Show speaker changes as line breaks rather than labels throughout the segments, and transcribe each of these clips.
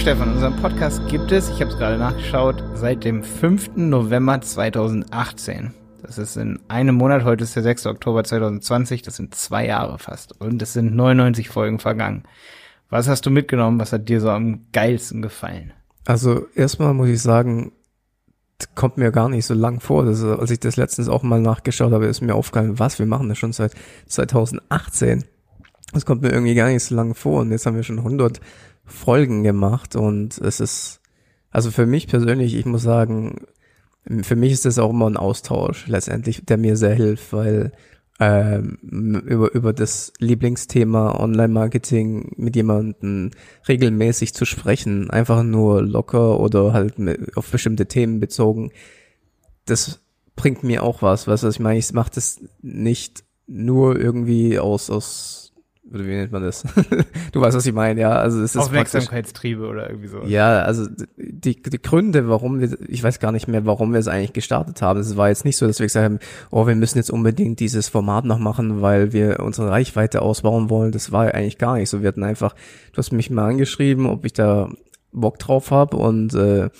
Stefan, unseren Podcast gibt es, ich habe es gerade nachgeschaut, seit dem 5. November 2018. Das ist in einem Monat, heute ist der 6. Oktober 2020, das sind zwei Jahre fast. Und es sind 99 Folgen vergangen. Was hast du mitgenommen? Was hat dir so am geilsten gefallen?
Also erstmal muss ich sagen, kommt mir gar nicht so lang vor. Das, als ich das letztens auch mal nachgeschaut habe, ist mir aufgefallen, was, wir machen das schon seit 2018. Das kommt mir irgendwie gar nicht so lange vor. Und jetzt haben wir schon 100 Folgen gemacht und es ist, also für mich persönlich, ich muss sagen, für mich ist das auch immer ein Austausch letztendlich, der mir sehr hilft, weil ähm, über, über das Lieblingsthema Online-Marketing mit jemandem regelmäßig zu sprechen, einfach nur locker oder halt auf bestimmte Themen bezogen, das bringt mir auch was, weißt was ich meine, ich mache das nicht nur irgendwie aus, aus oder wie nennt man das? du weißt, was ich meine, ja. Also es ist
Aufmerksamkeitstriebe oder irgendwie so.
Ja, also die, die Gründe, warum wir, ich weiß gar nicht mehr, warum wir es eigentlich gestartet haben. Es war jetzt nicht so, dass wir gesagt haben, oh, wir müssen jetzt unbedingt dieses Format noch machen, weil wir unsere Reichweite ausbauen wollen. Das war eigentlich gar nicht so. Wir hatten einfach, du hast mich mal angeschrieben, ob ich da Bock drauf habe und äh,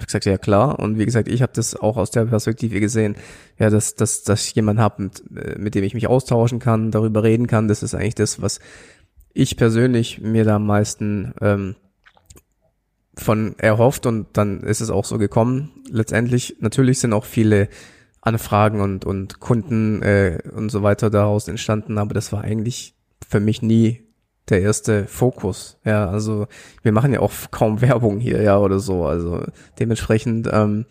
ich gesagt, ja klar. Und wie gesagt, ich habe das auch aus der Perspektive gesehen, ja, dass, dass, dass ich jemanden habe, mit, äh, mit dem ich mich austauschen kann, darüber reden kann. Das ist eigentlich das, was ich persönlich mir da am meisten ähm, von erhofft und dann ist es auch so gekommen. Letztendlich, natürlich sind auch viele Anfragen und, und Kunden äh, und so weiter daraus entstanden, aber das war eigentlich für mich nie der erste Fokus. Ja, also wir machen ja auch kaum Werbung hier, ja, oder so. Also dementsprechend, ähm,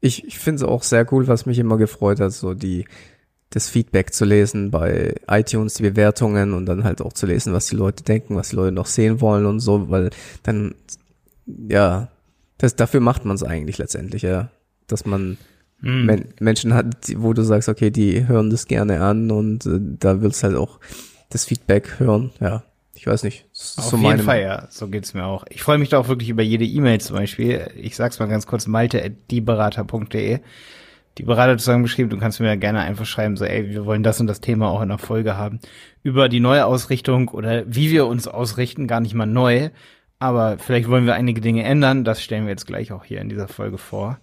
ich, ich finde es auch sehr cool, was mich immer gefreut hat, so die das Feedback zu lesen bei iTunes, die Bewertungen und dann halt auch zu lesen, was die Leute denken, was die Leute noch sehen wollen und so, weil dann, ja, das, dafür macht man es eigentlich letztendlich, ja, dass man mm. Men Menschen hat, wo du sagst, okay, die hören das gerne an und äh, da willst halt auch das Feedback hören. Ja, ich weiß nicht.
Auf so jeden Fall, ja. So geht's mir auch. Ich freue mich da auch wirklich über jede E-Mail zum Beispiel. Ich sag's mal ganz kurz, malte.dieberater.de. Die Berater zusammengeschrieben, du kannst mir ja gerne einfach schreiben, so, ey, wir wollen das und das Thema auch in der Folge haben. Über die neue Ausrichtung oder wie wir uns ausrichten, gar nicht mal neu. Aber vielleicht wollen wir einige Dinge ändern. Das stellen wir jetzt gleich auch hier in dieser Folge vor.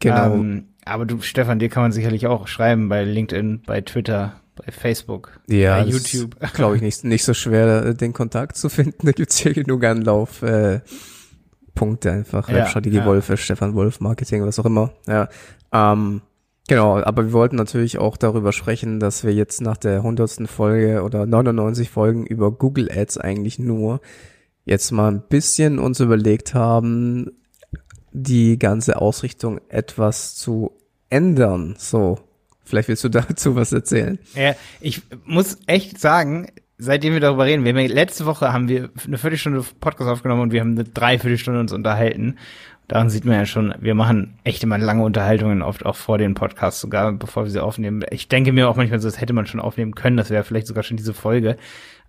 Genau. Ähm, aber du, Stefan, dir kann man sicherlich auch schreiben bei LinkedIn, bei Twitter, bei Facebook,
ja, bei YouTube. Glaube ich nicht, nicht so schwer, äh, den Kontakt zu finden. Da gibt's hier genug Anlauf. Äh, Punkte einfach. Ja, Strategie ja. Wolf, Stefan Wolf, Marketing, was auch immer. Ja. Ähm, genau, aber wir wollten natürlich auch darüber sprechen, dass wir jetzt nach der hundertsten Folge oder 99 Folgen über Google Ads eigentlich nur jetzt mal ein bisschen uns überlegt haben, die ganze Ausrichtung etwas zu ändern. So, Vielleicht willst du dazu was erzählen.
Ja, ich muss echt sagen, seitdem wir darüber reden, wir haben ja, letzte Woche haben wir eine Viertelstunde Podcast aufgenommen und wir haben eine Dreiviertelstunde uns unterhalten. Daran sieht man ja schon, wir machen echt immer lange Unterhaltungen, oft auch vor den Podcasts sogar, bevor wir sie aufnehmen. Ich denke mir auch manchmal so, das hätte man schon aufnehmen können, das wäre vielleicht sogar schon diese Folge.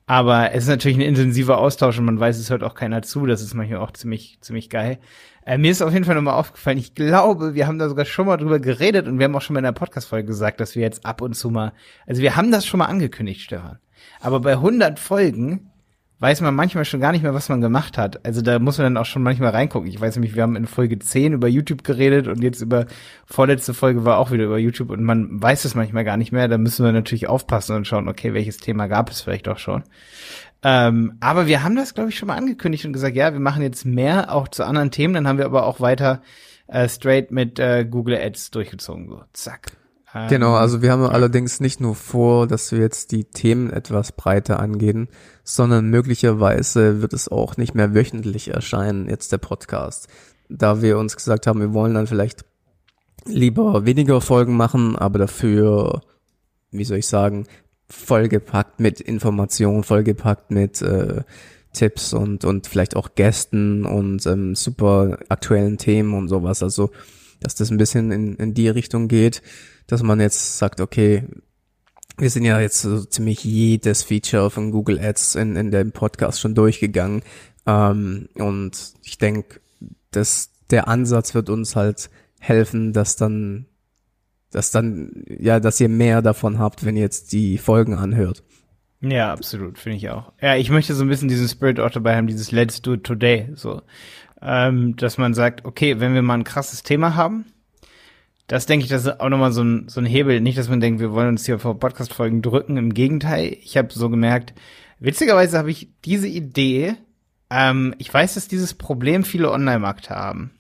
Aber es ist natürlich ein intensiver Austausch und man weiß, es hört auch keiner zu. Das ist manchmal auch ziemlich, ziemlich geil. Äh, mir ist auf jeden Fall nochmal aufgefallen, ich glaube, wir haben da sogar schon mal drüber geredet und wir haben auch schon mal in der Podcast-Folge gesagt, dass wir jetzt ab und zu mal, also wir haben das schon mal angekündigt, Stefan. Aber bei 100 Folgen weiß man manchmal schon gar nicht mehr, was man gemacht hat. Also da muss man dann auch schon manchmal reingucken. Ich weiß nämlich, wir haben in Folge 10 über YouTube geredet und jetzt über vorletzte Folge war auch wieder über YouTube und man weiß es manchmal gar nicht mehr. Da müssen wir natürlich aufpassen und schauen, okay, welches Thema gab es vielleicht auch schon. Ähm, aber wir haben das, glaube ich, schon mal angekündigt und gesagt, ja, wir machen jetzt mehr auch zu anderen Themen. Dann haben wir aber auch weiter äh, straight mit äh, Google Ads durchgezogen. So, zack.
Ähm, genau, also wir haben ja. allerdings nicht nur vor, dass wir jetzt die Themen etwas breiter angehen, sondern möglicherweise wird es auch nicht mehr wöchentlich erscheinen, jetzt der Podcast. Da wir uns gesagt haben, wir wollen dann vielleicht lieber weniger Folgen machen, aber dafür, wie soll ich sagen, vollgepackt mit Informationen, vollgepackt mit äh, Tipps und, und vielleicht auch Gästen und ähm, super aktuellen Themen und sowas. Also, dass das ein bisschen in, in die Richtung geht, dass man jetzt sagt, okay, wir sind ja jetzt so ziemlich jedes Feature von Google Ads in, in dem Podcast schon durchgegangen. Ähm, und ich denke, dass der Ansatz wird uns halt helfen, dass dann dass dann, ja, dass ihr mehr davon habt, wenn ihr jetzt die Folgen anhört.
Ja, absolut, finde ich auch. Ja, ich möchte so ein bisschen diesen Spirit auch dabei haben, dieses Let's do it today, so. Ähm, dass man sagt, okay, wenn wir mal ein krasses Thema haben, das denke ich, das ist auch nochmal so ein, so ein Hebel. Nicht, dass man denkt, wir wollen uns hier vor Podcast-Folgen drücken. Im Gegenteil, ich habe so gemerkt, witzigerweise habe ich diese Idee, ähm, ich weiß, dass dieses Problem viele Online-Markter haben.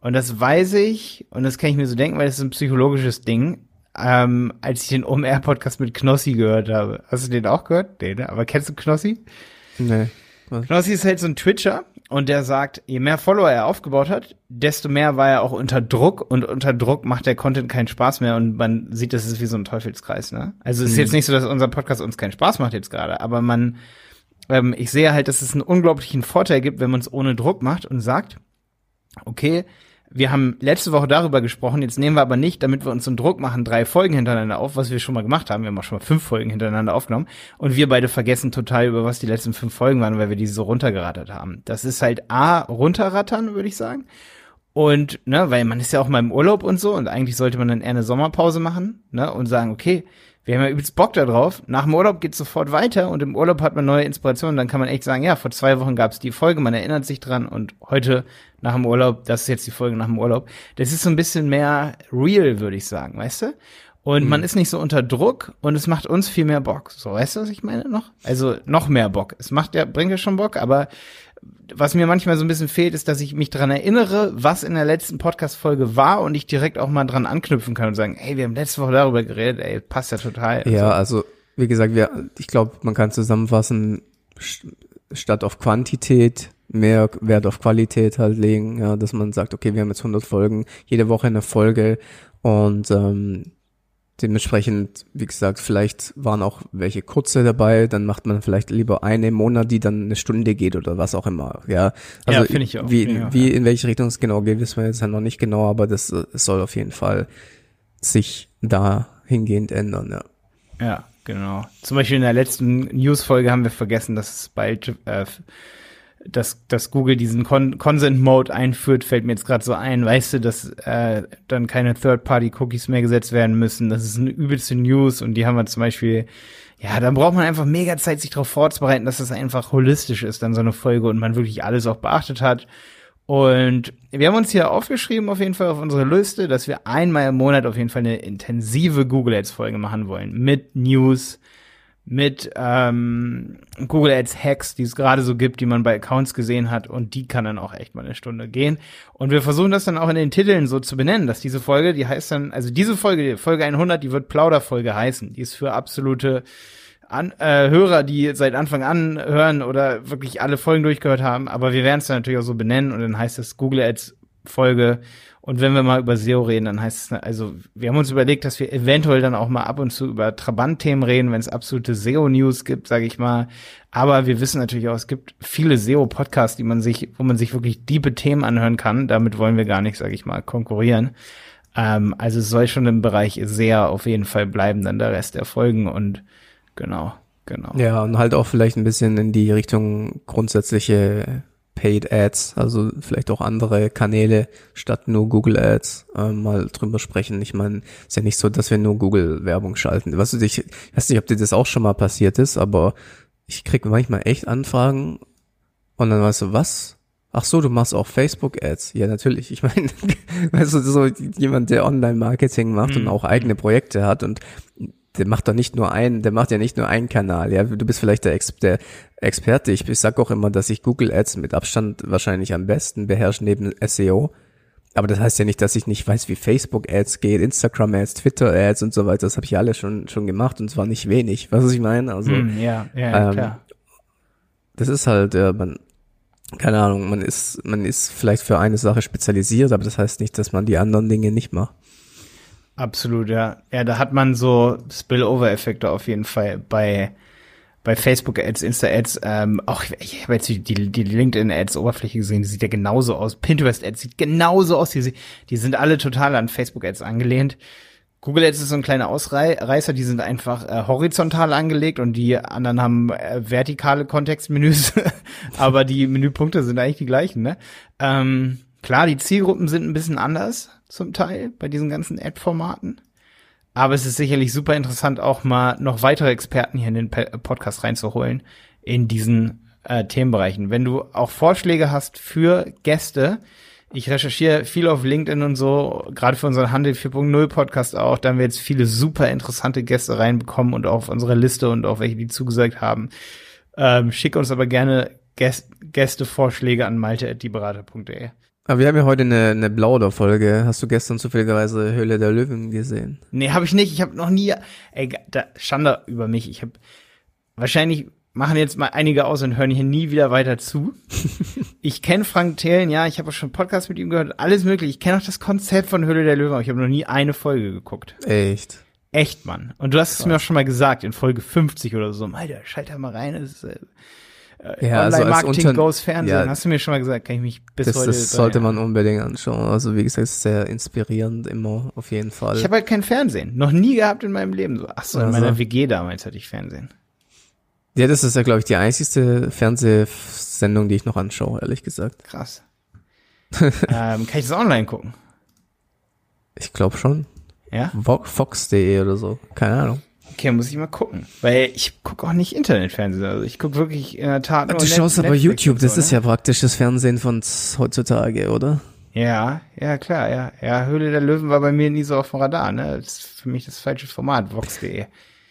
Und das weiß ich, und das kann ich mir so denken, weil das ist ein psychologisches Ding ähm, als ich den OMR-Podcast mit Knossi gehört habe. Hast du den auch gehört? Nee, ne? Aber kennst du Knossi?
Nee.
Was? Knossi ist halt so ein Twitcher und der sagt, je mehr Follower er aufgebaut hat, desto mehr war er auch unter Druck und unter Druck macht der Content keinen Spaß mehr und man sieht, das ist wie so ein Teufelskreis, ne? Also es ist hm. jetzt nicht so, dass unser Podcast uns keinen Spaß macht jetzt gerade, aber man, ähm, ich sehe halt, dass es einen unglaublichen Vorteil gibt, wenn man es ohne Druck macht und sagt, okay, wir haben letzte Woche darüber gesprochen, jetzt nehmen wir aber nicht, damit wir uns einen Druck machen, drei Folgen hintereinander auf, was wir schon mal gemacht haben. Wir haben auch schon mal fünf Folgen hintereinander aufgenommen. Und wir beide vergessen total, über was die letzten fünf Folgen waren, weil wir die so runtergerattert haben. Das ist halt A, runterrattern, würde ich sagen. Und, ne, weil man ist ja auch mal im Urlaub und so und eigentlich sollte man dann eher eine Sommerpause machen, ne, und sagen, okay, wir haben ja übelst Bock da drauf. Nach dem Urlaub geht's sofort weiter und im Urlaub hat man neue Inspirationen. Dann kann man echt sagen, ja, vor zwei Wochen gab's die Folge, man erinnert sich dran und heute nach dem Urlaub, das ist jetzt die Folge nach dem Urlaub. Das ist so ein bisschen mehr real, würde ich sagen, weißt du? Und mhm. man ist nicht so unter Druck und es macht uns viel mehr Bock. So, weißt du, was ich meine noch? Also noch mehr Bock. Es macht ja, bringt ja schon Bock, aber was mir manchmal so ein bisschen fehlt, ist, dass ich mich dran erinnere, was in der letzten Podcast-Folge war und ich direkt auch mal dran anknüpfen kann und sagen, hey, wir haben letzte Woche darüber geredet, ey, passt ja total.
Ja, also, also wie gesagt, wir, ich glaube, man kann zusammenfassen, statt auf Quantität mehr Wert auf Qualität halt legen, ja, dass man sagt, okay, wir haben jetzt 100 Folgen, jede Woche eine Folge und ähm, Dementsprechend, wie gesagt, vielleicht waren auch welche kurze dabei, dann macht man vielleicht lieber eine im Monat, die dann eine Stunde geht oder was auch immer. Ja,
also ja, finde ich auch.
Wie,
ja,
wie in welche Richtung es genau geht, wissen wir jetzt noch nicht genau, aber das, das soll auf jeden Fall sich da hingehend ändern, ja.
Ja, genau. Zum Beispiel in der letzten News-Folge haben wir vergessen, dass es bald äh, dass, dass Google diesen Con Consent Mode einführt, fällt mir jetzt gerade so ein, weißt du, dass äh, dann keine Third-Party-Cookies mehr gesetzt werden müssen. Das ist eine übelste News und die haben wir zum Beispiel, ja, dann braucht man einfach mega Zeit, sich darauf vorzubereiten, dass das einfach holistisch ist, dann so eine Folge und man wirklich alles auch beachtet hat. Und wir haben uns hier aufgeschrieben, auf jeden Fall auf unsere Liste, dass wir einmal im Monat auf jeden Fall eine intensive Google Ads Folge machen wollen. Mit News, mit ähm, Google Ads Hacks, die es gerade so gibt, die man bei Accounts gesehen hat und die kann dann auch echt mal eine Stunde gehen. Und wir versuchen das dann auch in den Titeln so zu benennen, dass diese Folge, die heißt dann, also diese Folge, Folge 100, die wird Plauderfolge heißen. Die ist für absolute an, äh, Hörer, die seit Anfang an hören oder wirklich alle Folgen durchgehört haben. Aber wir werden es dann natürlich auch so benennen und dann heißt es Google Ads Folge und wenn wir mal über SEO reden, dann heißt es, also wir haben uns überlegt, dass wir eventuell dann auch mal ab und zu über Trabant-Themen reden, wenn es absolute SEO-News gibt, sage ich mal. Aber wir wissen natürlich auch, es gibt viele SEO-Podcasts, die man sich, wo man sich wirklich diebe Themen anhören kann. Damit wollen wir gar nicht, sage ich mal, konkurrieren. Ähm, also es soll schon im Bereich sehr auf jeden Fall bleiben, dann der Rest der Folgen und genau, genau.
Ja, und halt auch vielleicht ein bisschen in die Richtung grundsätzliche Paid Ads, also vielleicht auch andere Kanäle statt nur Google Ads äh, mal drüber sprechen. Ich meine, ist ja nicht so, dass wir nur Google Werbung schalten. Was weißt du, ich weiß nicht, ob dir das auch schon mal passiert ist, aber ich krieg manchmal echt Anfragen und dann weißt du, was? Ach so, du machst auch Facebook Ads. Ja, natürlich. Ich meine, weißt du, so jemand, der Online Marketing macht mhm. und auch eigene Projekte hat und der macht doch nicht nur einen, der macht ja nicht nur einen Kanal, ja. Du bist vielleicht der, Ex der Experte. Ich, ich sag auch immer, dass ich Google Ads mit Abstand wahrscheinlich am besten beherrsche neben SEO. Aber das heißt ja nicht, dass ich nicht weiß, wie Facebook Ads geht, Instagram Ads, Twitter Ads und so weiter. Das habe ich alle schon schon gemacht und zwar nicht wenig. Was ich meine? Also
mm, ja, ja, ähm, klar.
Das ist halt, äh, man, keine Ahnung, man ist, man ist vielleicht für eine Sache spezialisiert, aber das heißt nicht, dass man die anderen Dinge nicht macht.
Absolut, ja. Ja, da hat man so Spillover-Effekte auf jeden Fall bei, bei Facebook-Ads, Insta-Ads, ähm, auch ich habe jetzt die, die LinkedIn-Ads-Oberfläche gesehen, die sieht ja genauso aus. Pinterest-Ads sieht genauso aus. Die, die sind alle total an Facebook-Ads angelehnt. Google Ads ist so ein kleiner Ausreißer, die sind einfach äh, horizontal angelegt und die anderen haben äh, vertikale Kontextmenüs, aber die Menüpunkte sind eigentlich die gleichen, ne? Ähm, klar, die Zielgruppen sind ein bisschen anders zum Teil bei diesen ganzen Ad-Formaten. Aber es ist sicherlich super interessant, auch mal noch weitere Experten hier in den Podcast reinzuholen in diesen äh, Themenbereichen. Wenn du auch Vorschläge hast für Gäste, ich recherchiere viel auf LinkedIn und so, gerade für unseren Handel 4.0 Podcast auch, da haben wir jetzt viele super interessante Gäste reinbekommen und auf unsere Liste und auch welche, die zugesagt haben. Ähm, schick uns aber gerne Gäst Gästevorschläge an malte.dieberater.de.
Aber wir haben ja heute eine, eine Blauder-Folge. Hast du gestern zufälligerweise Höhle der Löwen gesehen?
Nee, habe ich nicht. Ich habe noch nie, ey, da, Schande über mich. Ich habe wahrscheinlich machen jetzt mal einige aus und hören hier nie wieder weiter zu. ich kenne Frank Thelen, ja, ich habe auch schon Podcast mit ihm gehört, alles mögliche. Ich kenne auch das Konzept von Höhle der Löwen, aber ich habe noch nie eine Folge geguckt.
Echt?
Echt, Mann. Und du hast es mir auch schon mal gesagt, in Folge 50 oder so. Alter, schalt da mal rein. Das ist, äh,
äh ja, also Online-Marketing
also goes Fernsehen. Ja, hast du mir schon mal gesagt, kann ich mich bis
das,
heute...
Das sollte man unbedingt anschauen. Also wie gesagt, sehr inspirierend immer, auf jeden Fall.
Ich habe halt kein Fernsehen. Noch nie gehabt in meinem Leben. So, ach so, in also. meiner WG damals hatte ich Fernsehen.
Ja, das ist ja, glaube ich, die einzigste Fernsehsendung, die ich noch anschaue, ehrlich gesagt.
Krass. ähm, kann ich das online gucken?
Ich glaube schon.
Ja?
Fox.de oder so. Keine Ahnung.
Okay, muss ich mal gucken. Weil ich gucke auch nicht Internetfernsehen. Also ich gucke wirklich in der Tat
nur Du schaust Net aber Netflix YouTube, so, das ist ne? ja praktisch das Fernsehen von heutzutage, oder?
Ja, ja, klar, ja. Ja, Höhle der Löwen war bei mir nie so auf dem Radar, ne? Das ist für mich das falsche Format, Vox.de.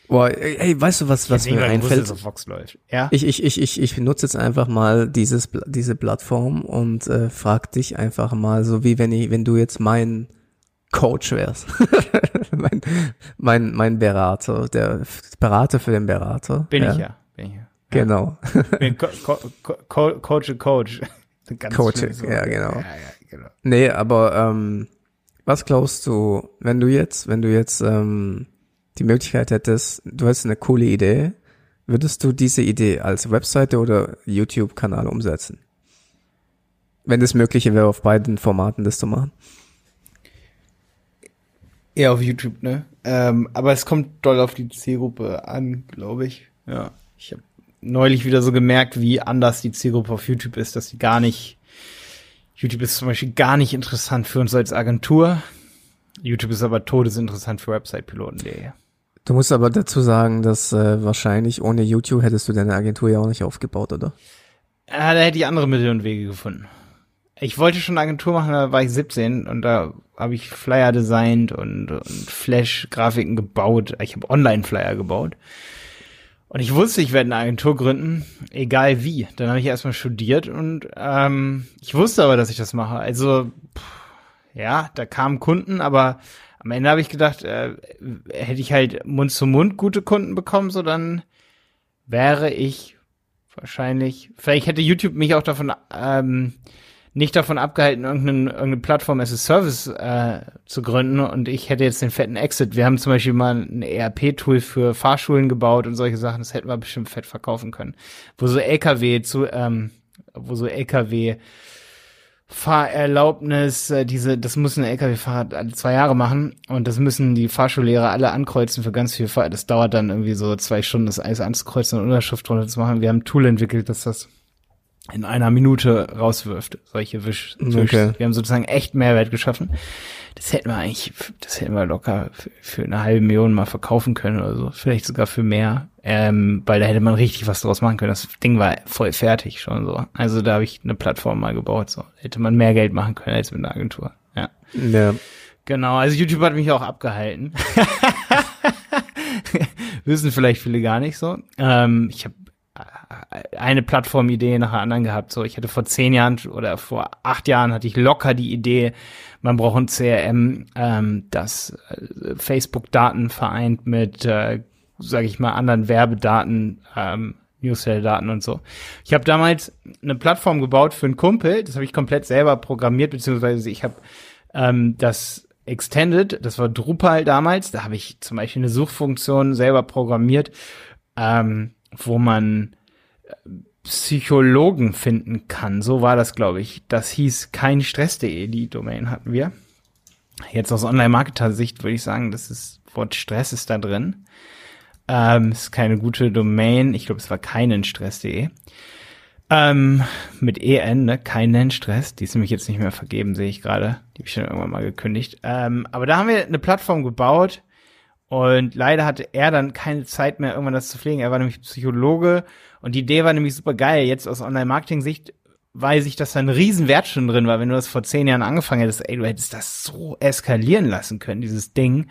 Boah, ey, weißt du, was, was mir einfällt?
Wusste, Fox läuft. Ja?
Ich, ich, ich, ich, ich benutze jetzt einfach mal dieses, diese Plattform und äh, frag dich einfach mal, so wie wenn ich, wenn du jetzt mein Coach wärst. mein, mein, mein Berater, der Berater für den Berater.
Bin ja? ich ja. Bin ich ja.
Genau.
Bin Co Co Co Coach Coach.
Ganz Coach, ja, genau. Ja, ja, genau. Nee, aber ähm, was glaubst du, wenn du jetzt, wenn du jetzt ähm, die Möglichkeit hättest, du hast eine coole Idee, würdest du diese Idee als Webseite oder YouTube-Kanal umsetzen? Wenn es möglich wäre, auf beiden Formaten das zu machen.
Eher auf YouTube, ne? Ähm, aber es kommt doll auf die Zielgruppe an, glaube ich. Ja. Ich habe neulich wieder so gemerkt, wie anders die Zielgruppe auf YouTube ist, dass sie gar nicht. YouTube ist zum Beispiel gar nicht interessant für uns als Agentur. YouTube ist aber todesinteressant für Website-Piloten.de.
Du musst aber dazu sagen, dass äh, wahrscheinlich ohne YouTube hättest du deine Agentur ja auch nicht aufgebaut, oder?
Ja, da hätte ich andere Mittel und Wege gefunden. Ich wollte schon eine Agentur machen, da war ich 17 und da habe ich Flyer designt und, und Flash-Grafiken gebaut. Ich habe Online-Flyer gebaut. Und ich wusste, ich werde eine Agentur gründen, egal wie. Dann habe ich erstmal studiert und ähm, ich wusste aber, dass ich das mache. Also, pff, ja, da kamen Kunden, aber am Ende habe ich gedacht, äh, hätte ich halt Mund zu Mund gute Kunden bekommen, so dann wäre ich wahrscheinlich, vielleicht hätte YouTube mich auch davon ähm, nicht davon abgehalten, irgendeine, irgendeine Plattform as a Service äh, zu gründen und ich hätte jetzt den fetten Exit. Wir haben zum Beispiel mal ein ERP-Tool für Fahrschulen gebaut und solche Sachen, das hätten wir bestimmt fett verkaufen können. Wo so LKW zu, ähm, wo so LKW Fahrerlaubnis, äh, diese, das muss ein LKW-Fahrer alle zwei Jahre machen und das müssen die Fahrschullehrer alle ankreuzen für ganz viel Fahr. Das dauert dann irgendwie so zwei Stunden, das alles anzukreuzen und Unterschrift drunter zu machen. Wir haben ein Tool entwickelt, das das in einer Minute rauswirft, solche Wisch. Okay. Wir haben sozusagen echt Mehrwert geschaffen das hätten wir eigentlich, das hätten wir locker für, für eine halbe Million mal verkaufen können oder so, vielleicht sogar für mehr, ähm, weil da hätte man richtig was draus machen können. Das Ding war voll fertig schon so. Also da habe ich eine Plattform mal gebaut, so hätte man mehr Geld machen können als mit einer Agentur. Ja.
ja.
Genau, also YouTube hat mich auch abgehalten. Wissen vielleicht viele gar nicht so. Ähm, ich habe eine Plattformidee nach der anderen gehabt. So, ich hatte vor zehn Jahren oder vor acht Jahren hatte ich locker die Idee, man braucht ein CRM, ähm, das äh, Facebook-Daten vereint mit, äh, sage ich mal, anderen Werbedaten, ähm, Newsletter-Daten und so. Ich habe damals eine Plattform gebaut für einen Kumpel, das habe ich komplett selber programmiert, beziehungsweise ich habe ähm, das Extended, das war Drupal damals, da habe ich zum Beispiel eine Suchfunktion selber programmiert, ähm, wo man Psychologen finden kann. So war das, glaube ich. Das hieß kein Stress.de, die Domain hatten wir. Jetzt aus Online-Marketer-Sicht würde ich sagen, das ist, Wort Stress ist da drin. Ähm, ist keine gute Domain. Ich glaube, es war keinen Stress.de. Ähm, mit EN, ne? Keinen Stress. Die ist nämlich jetzt nicht mehr vergeben, sehe ich gerade. Die habe ich schon irgendwann mal gekündigt. Ähm, aber da haben wir eine Plattform gebaut Und leider hatte er dann keine Zeit mehr, irgendwann das zu pflegen. Er war nämlich Psychologe und die Idee war nämlich super geil. Jetzt aus Online-Marketing-Sicht weiß ich, dass da ein Riesenwert schon drin war. Wenn du das vor zehn Jahren angefangen hättest, ey, du hättest das so eskalieren lassen können, dieses Ding.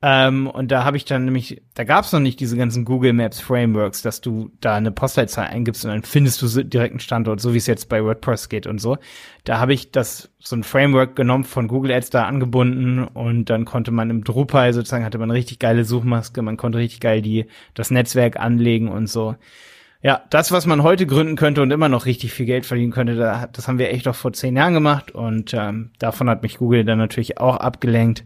Ähm, und da habe ich dann nämlich, da gab es noch nicht diese ganzen Google Maps Frameworks, dass du da eine Postleitzahl eingibst und dann findest du direkt einen Standort, so wie es jetzt bei WordPress geht und so. Da habe ich das so ein Framework genommen von Google Ads da angebunden und dann konnte man im Drupal sozusagen hatte man richtig geile Suchmaske, man konnte richtig geil die das Netzwerk anlegen und so. Ja, das, was man heute gründen könnte und immer noch richtig viel Geld verdienen könnte, da, das haben wir echt auch vor zehn Jahren gemacht und ähm, davon hat mich Google dann natürlich auch abgelenkt.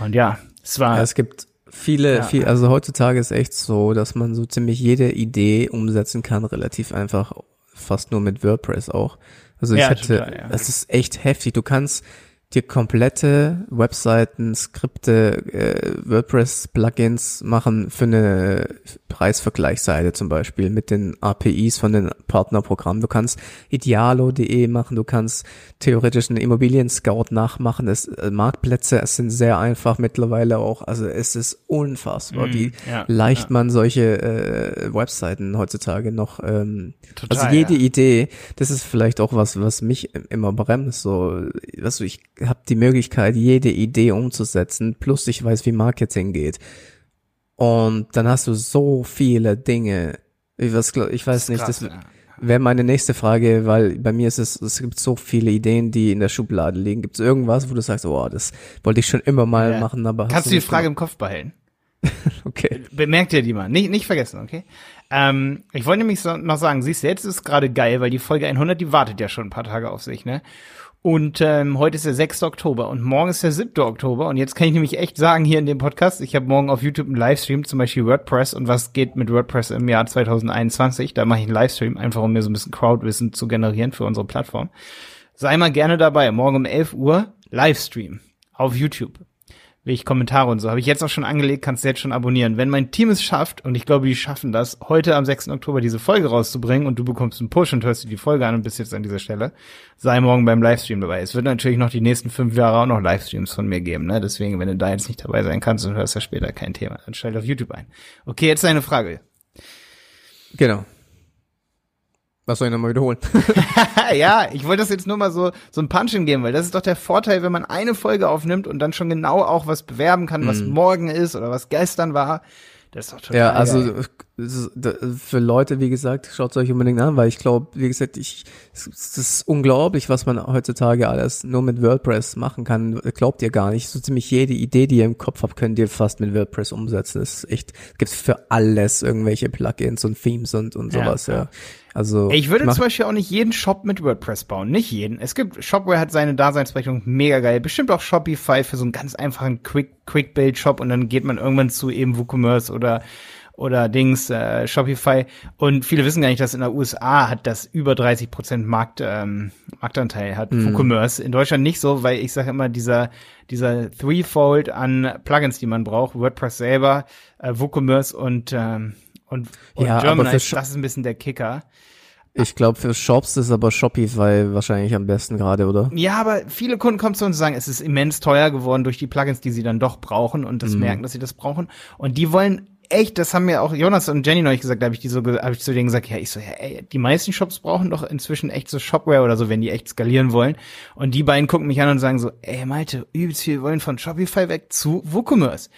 Und ja, es war.
Ja, es gibt viele, ja. viel, also heutzutage ist echt so, dass man so ziemlich jede Idee umsetzen kann, relativ einfach, fast nur mit WordPress auch. Also ich ja, hätte, total, ja. das ist echt heftig. Du kannst dir komplette Webseiten, Skripte, äh, WordPress-Plugins machen für eine Preisvergleichsseite zum Beispiel mit den APIs von den Partnerprogrammen. Du kannst idealo.de machen, du kannst theoretisch einen Immobilien-Scout nachmachen. Es, äh, Marktplätze es sind sehr einfach mittlerweile auch. Also es ist unfassbar, mm, wie ja, leicht ja. man solche äh, Webseiten heutzutage noch. Ähm, Total, also jede ja. Idee, das ist vielleicht auch was, was mich immer bremst. So, was ich habe die Möglichkeit, jede Idee umzusetzen, plus ich weiß, wie Marketing geht. Und dann hast du so viele Dinge. Ich weiß, ich weiß das nicht, krass, das wäre meine nächste Frage, weil bei mir ist es, es gibt so viele Ideen, die in der Schublade liegen. Gibt es irgendwas, wo du sagst, oh, das wollte ich schon immer mal ja. machen, aber
kannst du die Frage im Kopf behalten?
okay.
Bemerkt ihr die mal. Nicht, nicht vergessen, okay? Ähm, ich wollte nämlich noch sagen, siehst du, jetzt ist gerade geil, weil die Folge 100, die wartet ja schon ein paar Tage auf sich, ne? Und ähm, heute ist der 6. Oktober und morgen ist der 7. Oktober. Und jetzt kann ich nämlich echt sagen hier in dem Podcast, ich habe morgen auf YouTube einen Livestream, zum Beispiel WordPress und was geht mit WordPress im Jahr 2021. Da mache ich einen Livestream, einfach um mir so ein bisschen Crowdwissen zu generieren für unsere Plattform. Sei mal gerne dabei, morgen um 11 Uhr Livestream auf YouTube ich Kommentare und so. Habe ich jetzt auch schon angelegt, kannst du jetzt schon abonnieren. Wenn mein Team es schafft, und ich glaube, die schaffen das, heute am 6. Oktober diese Folge rauszubringen und du bekommst einen Push und hörst dir die Folge an und bist jetzt an dieser Stelle, sei morgen beim Livestream dabei. Es wird natürlich noch die nächsten fünf Jahre auch noch Livestreams von mir geben, ne? Deswegen, wenn du da jetzt nicht dabei sein kannst und hörst ja später kein Thema, dann stell auf YouTube ein. Okay, jetzt deine Frage.
Genau. Was soll ich nochmal wiederholen?
ja, ich wollte das jetzt nur mal so, so ein Punchen geben, weil das ist doch der Vorteil, wenn man eine Folge aufnimmt und dann schon genau auch was bewerben kann, was mm. morgen ist oder was gestern war. Das ist doch total
Ja, also geil. Für Leute, wie gesagt, schaut es euch unbedingt an, weil ich glaube, wie gesagt, ich es ist unglaublich, was man heutzutage alles nur mit WordPress machen kann. Glaubt ihr gar nicht. So ziemlich jede Idee, die ihr im Kopf habt, könnt ihr fast mit WordPress umsetzen. Das ist echt, gibt's für alles irgendwelche Plugins und Themes und, und sowas, ja. ja. Also
ich würde zum Beispiel auch nicht jeden Shop mit WordPress bauen, nicht jeden. Es gibt Shopware hat seine Daseinsberechtigung mega geil, bestimmt auch Shopify für so einen ganz einfachen Quick Quick Build Shop und dann geht man irgendwann zu eben WooCommerce oder oder Dings äh, Shopify und viele wissen gar nicht, dass in der USA hat das über 30 Prozent Markt ähm, Marktanteil hat mm. WooCommerce in Deutschland nicht so, weil ich sage immer dieser dieser Threefold an Plugins, die man braucht, WordPress selber, äh, WooCommerce und ähm, und, und
ja,
Germanize, das ist ein bisschen der Kicker.
Ich glaube, für Shops ist aber Shopify wahrscheinlich am besten gerade, oder?
Ja, aber viele Kunden kommen zu uns und sagen, es ist immens teuer geworden durch die Plugins, die sie dann doch brauchen und das mm. merken, dass sie das brauchen. Und die wollen echt, das haben mir auch Jonas und Jenny neulich gesagt, da habe ich die so, habe ich zu denen gesagt, ja, ich so, ja, ey, die meisten Shops brauchen doch inzwischen echt so Shopware oder so, wenn die echt skalieren wollen. Und die beiden gucken mich an und sagen so, ey, Malte, übelst wir wollen von Shopify weg zu WooCommerce.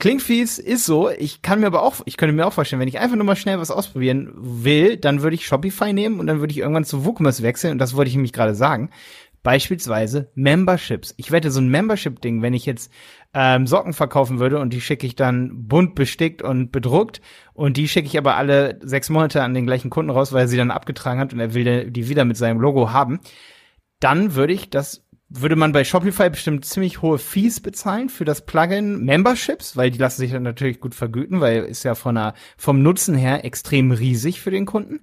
Klingt fies, ist so. Ich kann mir aber auch, ich könnte mir auch vorstellen, wenn ich einfach nur mal schnell was ausprobieren will, dann würde ich Shopify nehmen und dann würde ich irgendwann zu WooCommerce wechseln und das wollte ich nämlich gerade sagen. Beispielsweise Memberships. Ich wette, so ein Membership-Ding, wenn ich jetzt ähm, Socken verkaufen würde und die schicke ich dann bunt bestickt und bedruckt und die schicke ich aber alle sechs Monate an den gleichen Kunden raus, weil er sie dann abgetragen hat und er will die wieder mit seinem Logo haben, dann würde ich das würde man bei Shopify bestimmt ziemlich hohe Fees bezahlen für das Plugin Memberships, weil die lassen sich dann natürlich gut vergüten, weil ist ja von der, vom Nutzen her extrem riesig für den Kunden.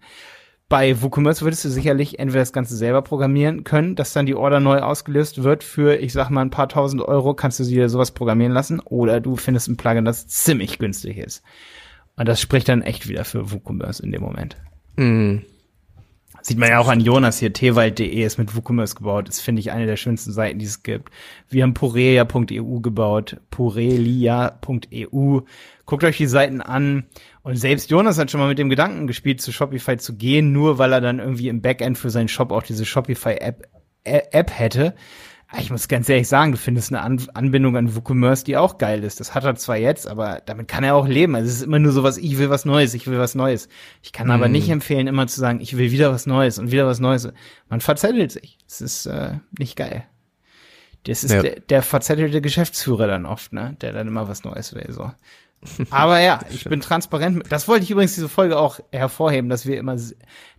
Bei WooCommerce würdest du sicherlich entweder das Ganze selber programmieren können, dass dann die Order neu ausgelöst wird für, ich sag mal, ein paar tausend Euro, kannst du dir sowas programmieren lassen, oder du findest ein Plugin, das ziemlich günstig ist. Und das spricht dann echt wieder für WooCommerce in dem Moment.
Mhm.
Sieht man ja auch an Jonas hier, tewald.de ist mit WooCommerce gebaut. Das finde ich eine der schönsten Seiten, die es gibt. Wir haben purelia.eu gebaut, purelia.eu. Guckt euch die Seiten an. Und selbst Jonas hat schon mal mit dem Gedanken gespielt, zu Shopify zu gehen, nur weil er dann irgendwie im Backend für seinen Shop auch diese Shopify-App App hätte. Ah, ich muss ganz ehrlich sagen, du findest eine An Anbindung an WooCommerce, die auch geil ist. Das hat er zwar jetzt, aber damit kann er auch leben. Also es ist immer nur so was, ich will was Neues, ich will was Neues. Ich kann mm. aber nicht empfehlen, immer zu sagen, ich will wieder was Neues und wieder was Neues. Man verzettelt sich. Das ist äh, nicht geil. Das ist ja. der, der verzettelte Geschäftsführer dann oft, ne? Der dann immer was Neues will. So. Aber ja, ich bin transparent. Das wollte ich übrigens diese Folge auch hervorheben, dass wir immer,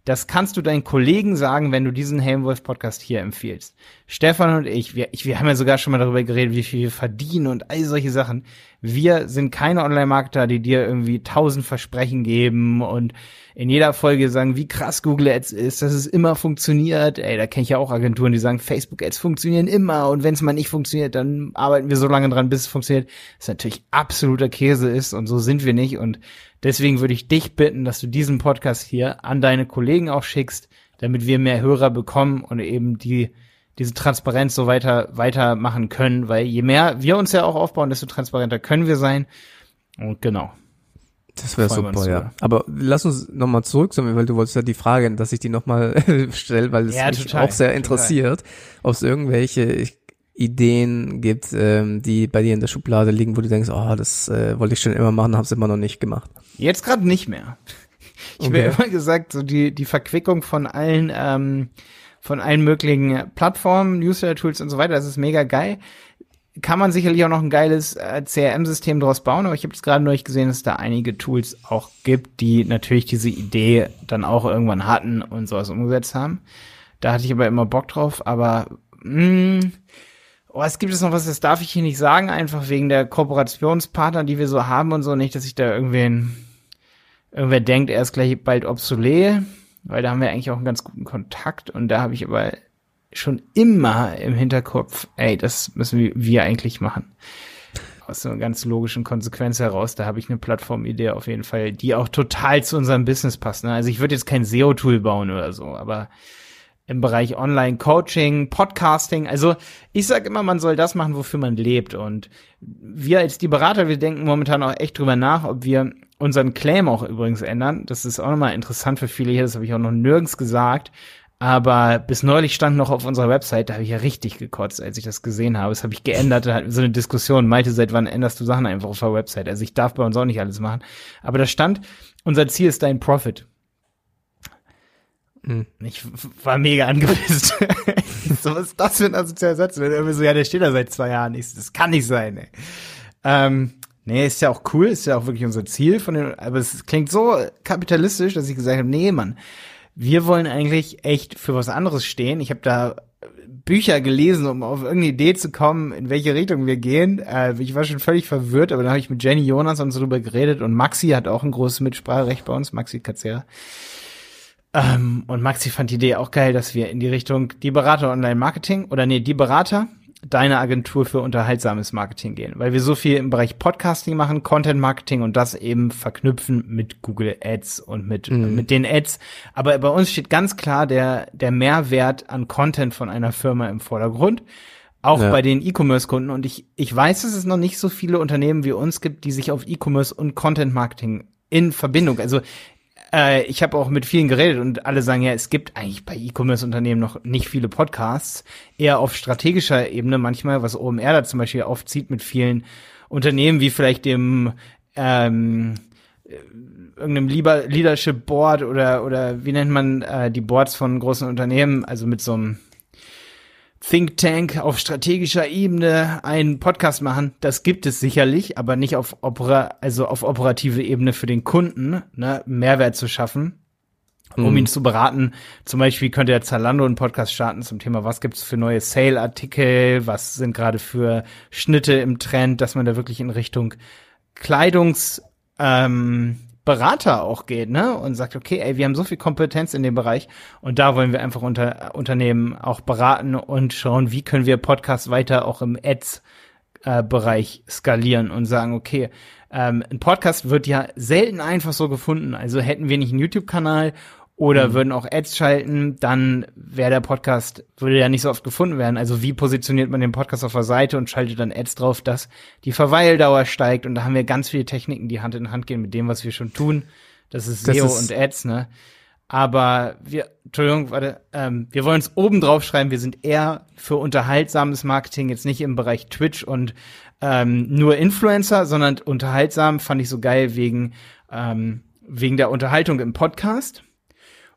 das kannst du deinen Kollegen sagen, wenn du diesen Helmwolf Podcast hier empfiehlst. Stefan und ich, wir, ich, wir haben ja sogar schon mal darüber geredet, wie viel wir verdienen und all solche Sachen. Wir sind keine Online-Marketer, die dir irgendwie tausend Versprechen geben und in jeder Folge sagen, wie krass Google Ads ist, dass es immer funktioniert. Ey, da kenne ich ja auch Agenturen, die sagen, Facebook Ads funktionieren immer und wenn es mal nicht funktioniert, dann arbeiten wir so lange dran, bis es funktioniert. Das natürlich absoluter Käse ist und so sind wir nicht und deswegen würde ich dich bitten, dass du diesen Podcast hier an deine Kollegen auch schickst, damit wir mehr Hörer bekommen und eben die diese Transparenz so weiter weitermachen können, weil je mehr wir uns ja auch aufbauen, desto transparenter können wir sein. Und genau.
Das wäre super, ja. Aber lass uns nochmal zurück, weil du wolltest ja die Frage, dass ich die nochmal stelle, weil es ja, mich total, auch sehr interessiert, ob es irgendwelche Ideen gibt, ähm, die bei dir in der Schublade liegen, wo du denkst, oh, das äh, wollte ich schon immer machen, habe es immer noch nicht gemacht.
Jetzt gerade nicht mehr. Ich okay. habe immer gesagt, so die die Verquickung von allen ähm, von allen möglichen Plattformen, Newsletter-Tools und so weiter. Das ist mega geil. Kann man sicherlich auch noch ein geiles äh, CRM-System daraus bauen, aber ich habe es gerade neulich gesehen, dass es da einige Tools auch gibt, die natürlich diese Idee dann auch irgendwann hatten und sowas umgesetzt haben. Da hatte ich aber immer Bock drauf, aber mh, mm, oh, es gibt es noch was, das darf ich hier nicht sagen, einfach wegen der Kooperationspartner, die wir so haben und so, nicht, dass ich da irgendwen, irgendwer denkt, er ist gleich bald obsolet weil da haben wir eigentlich auch einen ganz guten Kontakt und da habe ich aber schon immer im Hinterkopf, ey, das müssen wir, wir eigentlich machen. Aus so einer ganz logischen Konsequenz heraus, da habe ich eine Plattformidee auf jeden Fall, die auch total zu unserem Business passt. Ne? Also ich würde jetzt kein SEO-Tool bauen oder so, aber im Bereich Online-Coaching, Podcasting. Also ich sage immer, man soll das machen, wofür man lebt. Und wir als die Berater, wir denken momentan auch echt drüber nach, ob wir unseren Claim auch übrigens ändern. Das ist auch nochmal interessant für viele hier, das habe ich auch noch nirgends gesagt. Aber bis neulich stand noch auf unserer Website, da habe ich ja richtig gekotzt, als ich das gesehen habe. Das habe ich geändert, da hat so eine Diskussion. Malte, seit wann änderst du Sachen einfach auf der Website? Also ich darf bei uns auch nicht alles machen. Aber da stand, unser Ziel ist dein Profit. Hm. Ich war mega angepisst. so, was ist das für ein asozialer Satz? Wenn irgendwie so, ja, der steht da seit zwei Jahren. Ich, das kann nicht sein, ey. Ähm, Nee, ist ja auch cool, ist ja auch wirklich unser Ziel von den, aber es klingt so kapitalistisch, dass ich gesagt habe, nee, Mann, wir wollen eigentlich echt für was anderes stehen. Ich habe da Bücher gelesen, um auf irgendeine Idee zu kommen, in welche Richtung wir gehen. Äh, ich war schon völlig verwirrt, aber dann habe ich mit Jenny Jonas und so drüber geredet und Maxi hat auch ein großes Mitspracherecht bei uns, Maxi Katzera. Ähm, und Maxi fand die Idee auch geil, dass wir in die Richtung die Berater Online-Marketing oder nee, die Berater deine Agentur für unterhaltsames Marketing gehen, weil wir so viel im Bereich Podcasting machen, Content Marketing und das eben verknüpfen mit Google Ads und mit mhm. mit den Ads. Aber bei uns steht ganz klar der der Mehrwert an Content von einer Firma im Vordergrund. Auch ja. bei den E-Commerce-Kunden. Und ich, ich weiß, dass es noch nicht so viele Unternehmen wie uns gibt, die sich auf E-Commerce und Content Marketing in Verbindung. Also äh, ich habe auch mit vielen geredet und alle sagen ja, es gibt eigentlich bei E-Commerce-Unternehmen noch nicht viele Podcasts, eher auf strategischer Ebene manchmal, was OMR da zum Beispiel aufzieht mit vielen Unternehmen, wie vielleicht dem ähm, irgendeinem Leadership Board oder oder wie nennt man äh, die Boards von großen Unternehmen, also mit so einem Think Tank auf strategischer Ebene einen Podcast machen. Das gibt es sicherlich, aber nicht auf Opera, also auf operative Ebene für den Kunden, ne, Mehrwert zu schaffen, um mhm. ihn zu beraten. Zum Beispiel könnte der Zalando einen Podcast starten zum Thema, was gibt's für neue Sale-Artikel, was sind gerade für Schnitte im Trend, dass man da wirklich in Richtung Kleidungs, ähm, Berater auch geht, ne? Und sagt, okay, ey, wir haben so viel Kompetenz in dem Bereich und da wollen wir einfach unter Unternehmen auch beraten und schauen, wie können wir Podcasts weiter auch im Ads äh, Bereich skalieren und sagen, okay, ähm, ein Podcast wird ja selten einfach so gefunden. Also hätten wir nicht einen YouTube-Kanal oder mhm. würden auch Ads schalten, dann wäre der Podcast, würde ja nicht so oft gefunden werden. Also wie positioniert man den Podcast auf der Seite und schaltet dann Ads drauf, dass die Verweildauer steigt und da haben wir ganz viele Techniken, die Hand in Hand gehen mit dem, was wir schon tun. Das ist SEO ist und Ads, ne? Aber wir, Entschuldigung, warte, ähm, wir wollen uns oben drauf schreiben, wir sind eher für unterhaltsames Marketing, jetzt nicht im Bereich Twitch und ähm, nur Influencer, sondern unterhaltsam fand ich so geil wegen, ähm, wegen der Unterhaltung im Podcast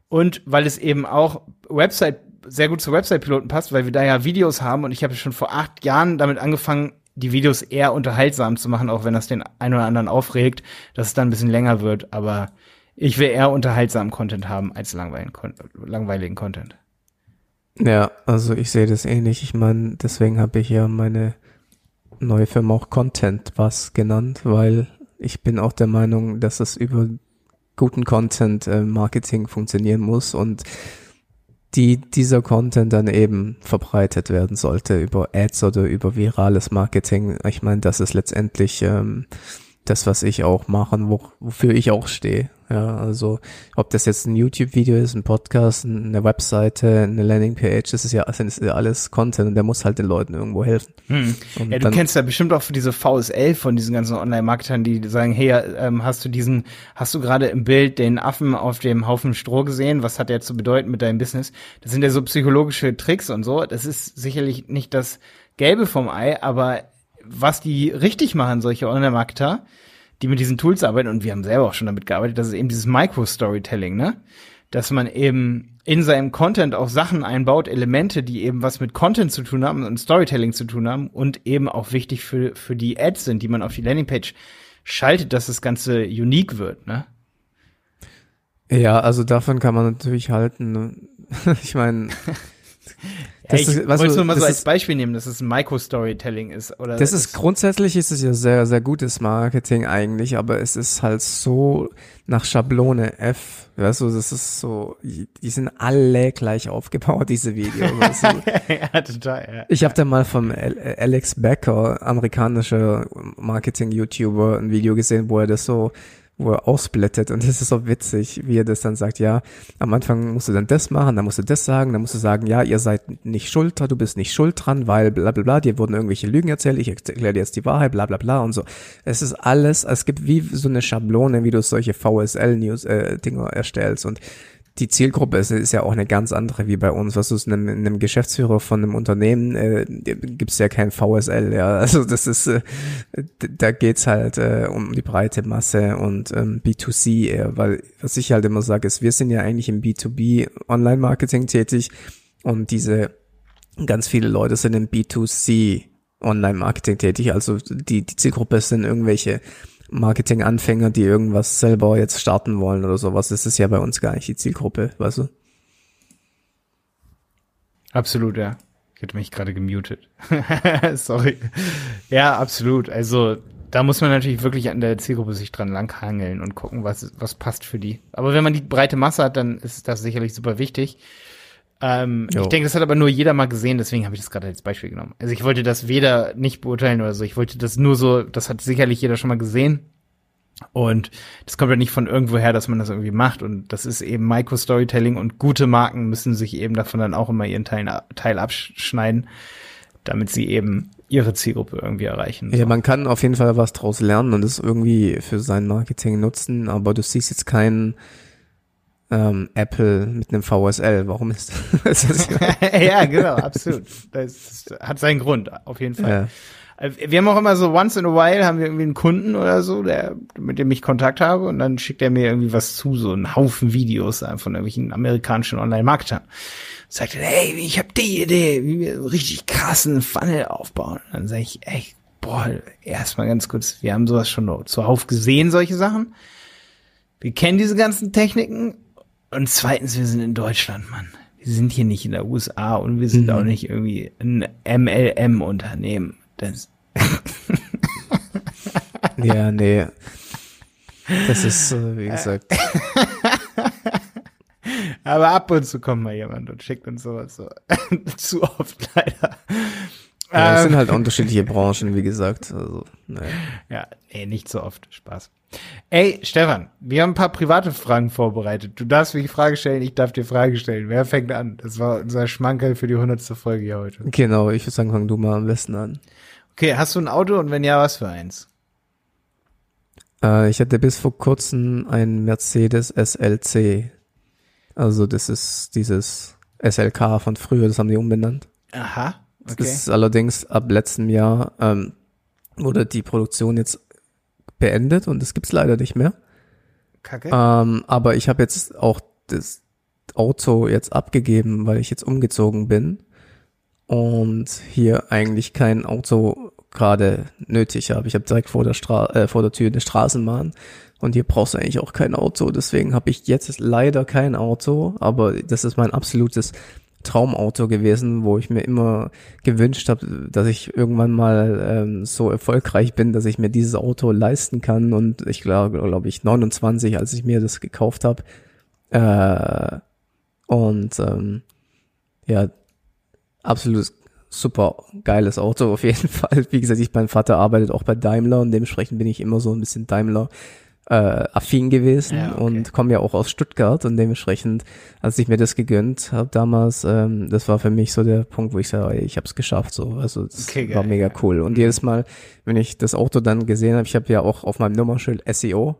und weil es eben auch Website sehr gut zu Website-Piloten passt, weil wir da ja Videos haben und ich habe schon vor acht Jahren damit angefangen, die Videos eher unterhaltsam zu machen, auch wenn das den einen oder anderen aufregt, dass es dann ein bisschen länger wird. Aber ich will eher unterhaltsamen Content haben als langweiligen, langweiligen Content.
Ja, also ich sehe das ähnlich. Ich meine, deswegen habe ich ja meine neue Firma auch Content was genannt, weil ich bin auch der Meinung, dass es über guten Content äh, Marketing funktionieren muss und die dieser Content dann eben verbreitet werden sollte über Ads oder über virales Marketing. Ich meine, das ist letztendlich ähm, das, was ich auch machen, wo, wofür ich auch stehe. Ja, also ob das jetzt ein YouTube-Video ist, ein Podcast, eine Webseite, eine Landingpage, das ist ja, das ist ja alles Content und der muss halt den Leuten irgendwo helfen.
Hm. Ja, du kennst ja bestimmt auch diese VSL von diesen ganzen Online-Marketern, die sagen, hey, ähm, hast du diesen, hast du gerade im Bild den Affen auf dem Haufen Stroh gesehen? Was hat der zu bedeuten mit deinem Business? Das sind ja so psychologische Tricks und so. Das ist sicherlich nicht das Gelbe vom Ei, aber was die richtig machen, solche Online-Marketer, die mit diesen Tools arbeiten, und wir haben selber auch schon damit gearbeitet, das ist eben dieses Micro-Storytelling, ne? Dass man eben in seinem Content auch Sachen einbaut, Elemente, die eben was mit Content zu tun haben und Storytelling zu tun haben und eben auch wichtig für, für die Ads sind, die man auf die Landingpage schaltet, dass das Ganze unique wird, ne?
Ja, also davon kann man natürlich halten. Ne? ich meine,
Das ja, ich wollte es nur mal so als Beispiel nehmen, dass es Micro-Storytelling ist. Oder
das ist grundsätzlich ist es ja sehr, sehr gutes Marketing eigentlich, aber es ist halt so nach Schablone F. Weißt du, das ist so, die sind alle gleich aufgebaut, diese Videos. Weißt du? ja, total, ja. Ich habe da mal vom Alex Becker, amerikanischer Marketing-YouTuber, ein Video gesehen, wo er das so wo er ausblättert und das ist so witzig, wie er das dann sagt, ja, am Anfang musst du dann das machen, dann musst du das sagen, dann musst du sagen, ja, ihr seid nicht schuld du bist nicht schuld dran, weil bla bla bla, dir wurden irgendwelche Lügen erzählt, ich erkläre dir jetzt die Wahrheit, bla bla bla und so. Es ist alles, es gibt wie so eine Schablone, wie du solche VSL-News-Dinger äh, erstellst und die Zielgruppe ist, ist ja auch eine ganz andere wie bei uns. Was ist einem, einem Geschäftsführer von einem Unternehmen äh, gibt es ja kein VSL, ja. Also das ist, äh, da geht's halt äh, um die breite Masse und ähm, B2C eher, weil was ich halt immer sage, ist, wir sind ja eigentlich im B2B Online-Marketing tätig und diese ganz viele Leute sind im B2C Online-Marketing tätig. Also die, die Zielgruppe sind irgendwelche Marketing-Anfänger, die irgendwas selber jetzt starten wollen oder sowas. Das ist ja bei uns gar nicht die Zielgruppe, weißt du?
Absolut, ja. Ich hätte mich gerade gemutet. Sorry. Ja, absolut. Also da muss man natürlich wirklich an der Zielgruppe sich dran langhangeln und gucken, was, was passt für die. Aber wenn man die breite Masse hat, dann ist das sicherlich super wichtig. Ähm, ich denke, das hat aber nur jeder mal gesehen, deswegen habe ich das gerade als Beispiel genommen. Also ich wollte das weder nicht beurteilen oder so. Ich wollte das nur so, das hat sicherlich jeder schon mal gesehen. Und das kommt ja nicht von irgendwo her, dass man das irgendwie macht. Und das ist eben Micro-Storytelling und gute Marken müssen sich eben davon dann auch immer ihren Teil, Teil abschneiden, damit sie eben ihre Zielgruppe irgendwie erreichen.
Ja, man kann auf jeden Fall was draus lernen und es irgendwie für sein Marketing nutzen, aber du siehst jetzt keinen ähm, Apple mit einem VSL. Warum ist das?
ja, genau, absolut. Das hat seinen Grund, auf jeden Fall. Ja. Äh, wir haben auch immer so once in a while haben wir irgendwie einen Kunden oder so, der, mit dem ich Kontakt habe und dann schickt er mir irgendwie was zu, so einen Haufen Videos von irgendwelchen amerikanischen Online-Marketern. Sagt er, hey, ich habe die Idee, wie wir richtig krassen Funnel aufbauen. Und dann sage ich, ey, boah, erstmal ganz kurz, wir haben sowas schon zuhauf gesehen, solche Sachen. Wir kennen diese ganzen Techniken und zweitens, wir sind in Deutschland, Mann. Wir sind hier nicht in der USA und wir sind mhm. auch nicht irgendwie ein MLM-Unternehmen. Das
ja, nee. Das ist, äh, wie gesagt.
Aber ab und zu kommt mal jemand und schickt uns sowas so. Zu oft leider.
Ja, es sind halt unterschiedliche Branchen, wie gesagt. Also, naja.
Ja, ey, nicht so oft. Spaß. Ey, Stefan, wir haben ein paar private Fragen vorbereitet. Du darfst mir die Frage stellen, ich darf dir Frage stellen. Wer fängt an? Das war unser Schmankerl für die hundertste Folge hier heute.
Genau, ich würde sagen, fang du mal am besten an.
Okay, hast du ein Auto und wenn ja, was für eins?
Äh, ich hatte bis vor kurzem ein Mercedes SLC. Also das ist dieses SLK von früher, das haben die umbenannt.
Aha,
Das
okay.
ist allerdings ab letztem Jahr ähm, wurde die Produktion jetzt beendet und das gibt's leider nicht mehr.
Kacke.
Ähm, aber ich habe jetzt auch das Auto jetzt abgegeben, weil ich jetzt umgezogen bin und hier eigentlich kein Auto gerade nötig habe. Ich habe direkt vor der Stra äh, vor der Tür eine Straßenbahn und hier brauchst du eigentlich auch kein Auto. Deswegen habe ich jetzt leider kein Auto, aber das ist mein absolutes Traumauto gewesen, wo ich mir immer gewünscht habe, dass ich irgendwann mal ähm, so erfolgreich bin, dass ich mir dieses Auto leisten kann. Und ich glaube, glaube ich, 29, als ich mir das gekauft habe. Äh, und ähm, ja, absolut super geiles Auto auf jeden Fall. Wie gesagt, ich, mein Vater arbeitet auch bei Daimler und dementsprechend bin ich immer so ein bisschen Daimler äh, affin gewesen
Ja, okay.
und komme ja auch aus Stuttgart und dementsprechend, als ich mir das gegönnt habe damals, ähm, das war für mich so der Punkt, wo ich sage, ich habe es geschafft so. Also das
Okay,
war
geil,
mega
ja.
cool. Und jedes Mal, wenn ich das Auto dann gesehen habe, ich habe ja auch auf meinem Nummernschild SEO.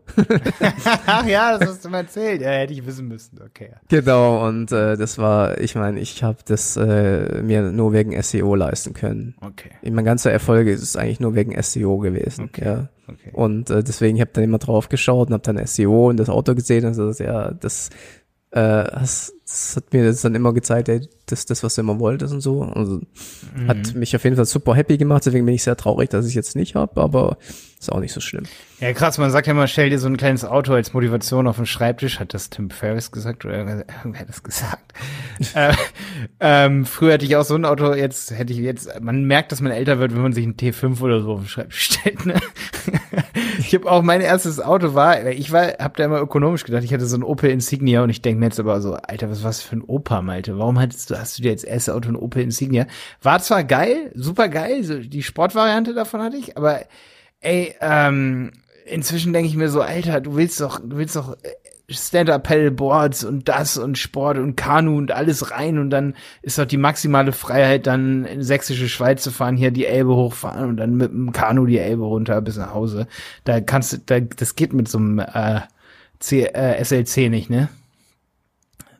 Ach ja, das hast du mal erzählt. Ja, hätte ich wissen müssen. Okay.
Genau, und äh, das war, ich meine, ich habe das äh, mir nur wegen SEO leisten können.
Okay.
Mein ganzer Erfolg ist eigentlich nur wegen SEO gewesen.
Okay.
Ja.
Okay.
Und äh, deswegen, ich habe dann immer drauf geschaut und habe dann SEO und das Auto gesehen und so, ja, das, äh, das, das hat mir das dann immer gezeigt, ey, das das, was du immer wolltest und so. Also
Mhm.
hat mich auf jeden Fall super happy gemacht, deswegen bin ich sehr traurig, dass ich jetzt nicht habe, aber ist auch nicht so schlimm.
Ja, krass, man sagt ja immer, stell dir so ein kleines Auto als Motivation auf den Schreibtisch. Hat das Tim Ferriss gesagt oder irgendwer hat das gesagt? äh, ähm, früher hatte ich auch so ein Auto, jetzt hätte ich jetzt, man merkt, dass man älter wird, wenn man sich einen T5 oder so auf den Schreibtisch stellt, ne? ich habe auch mein erstes Auto war, ich war, hab da immer ökonomisch gedacht, ich hatte so ein Opel Insignia und ich denke mir jetzt aber so, Alter, was war's für ein Opa, Malte? Warum hattest du, hast du dir als erstes Auto ein Opel Insignia? War zwar geil, super geil, so die Sportvariante davon hatte ich, aber ey, ähm, inzwischen denke ich mir so, Alter, du willst doch, du willst doch äh, Stand-Up-Paddleboards und das und Sport und Kanu und alles rein und dann ist doch die maximale Freiheit, dann in sächsische Schweiz zu fahren, hier die Elbe hochfahren und dann mit dem Kanu die Elbe runter bis nach Hause. Da kannst du, da, das geht mit so einem äh, C, äh, SLC nicht, ne?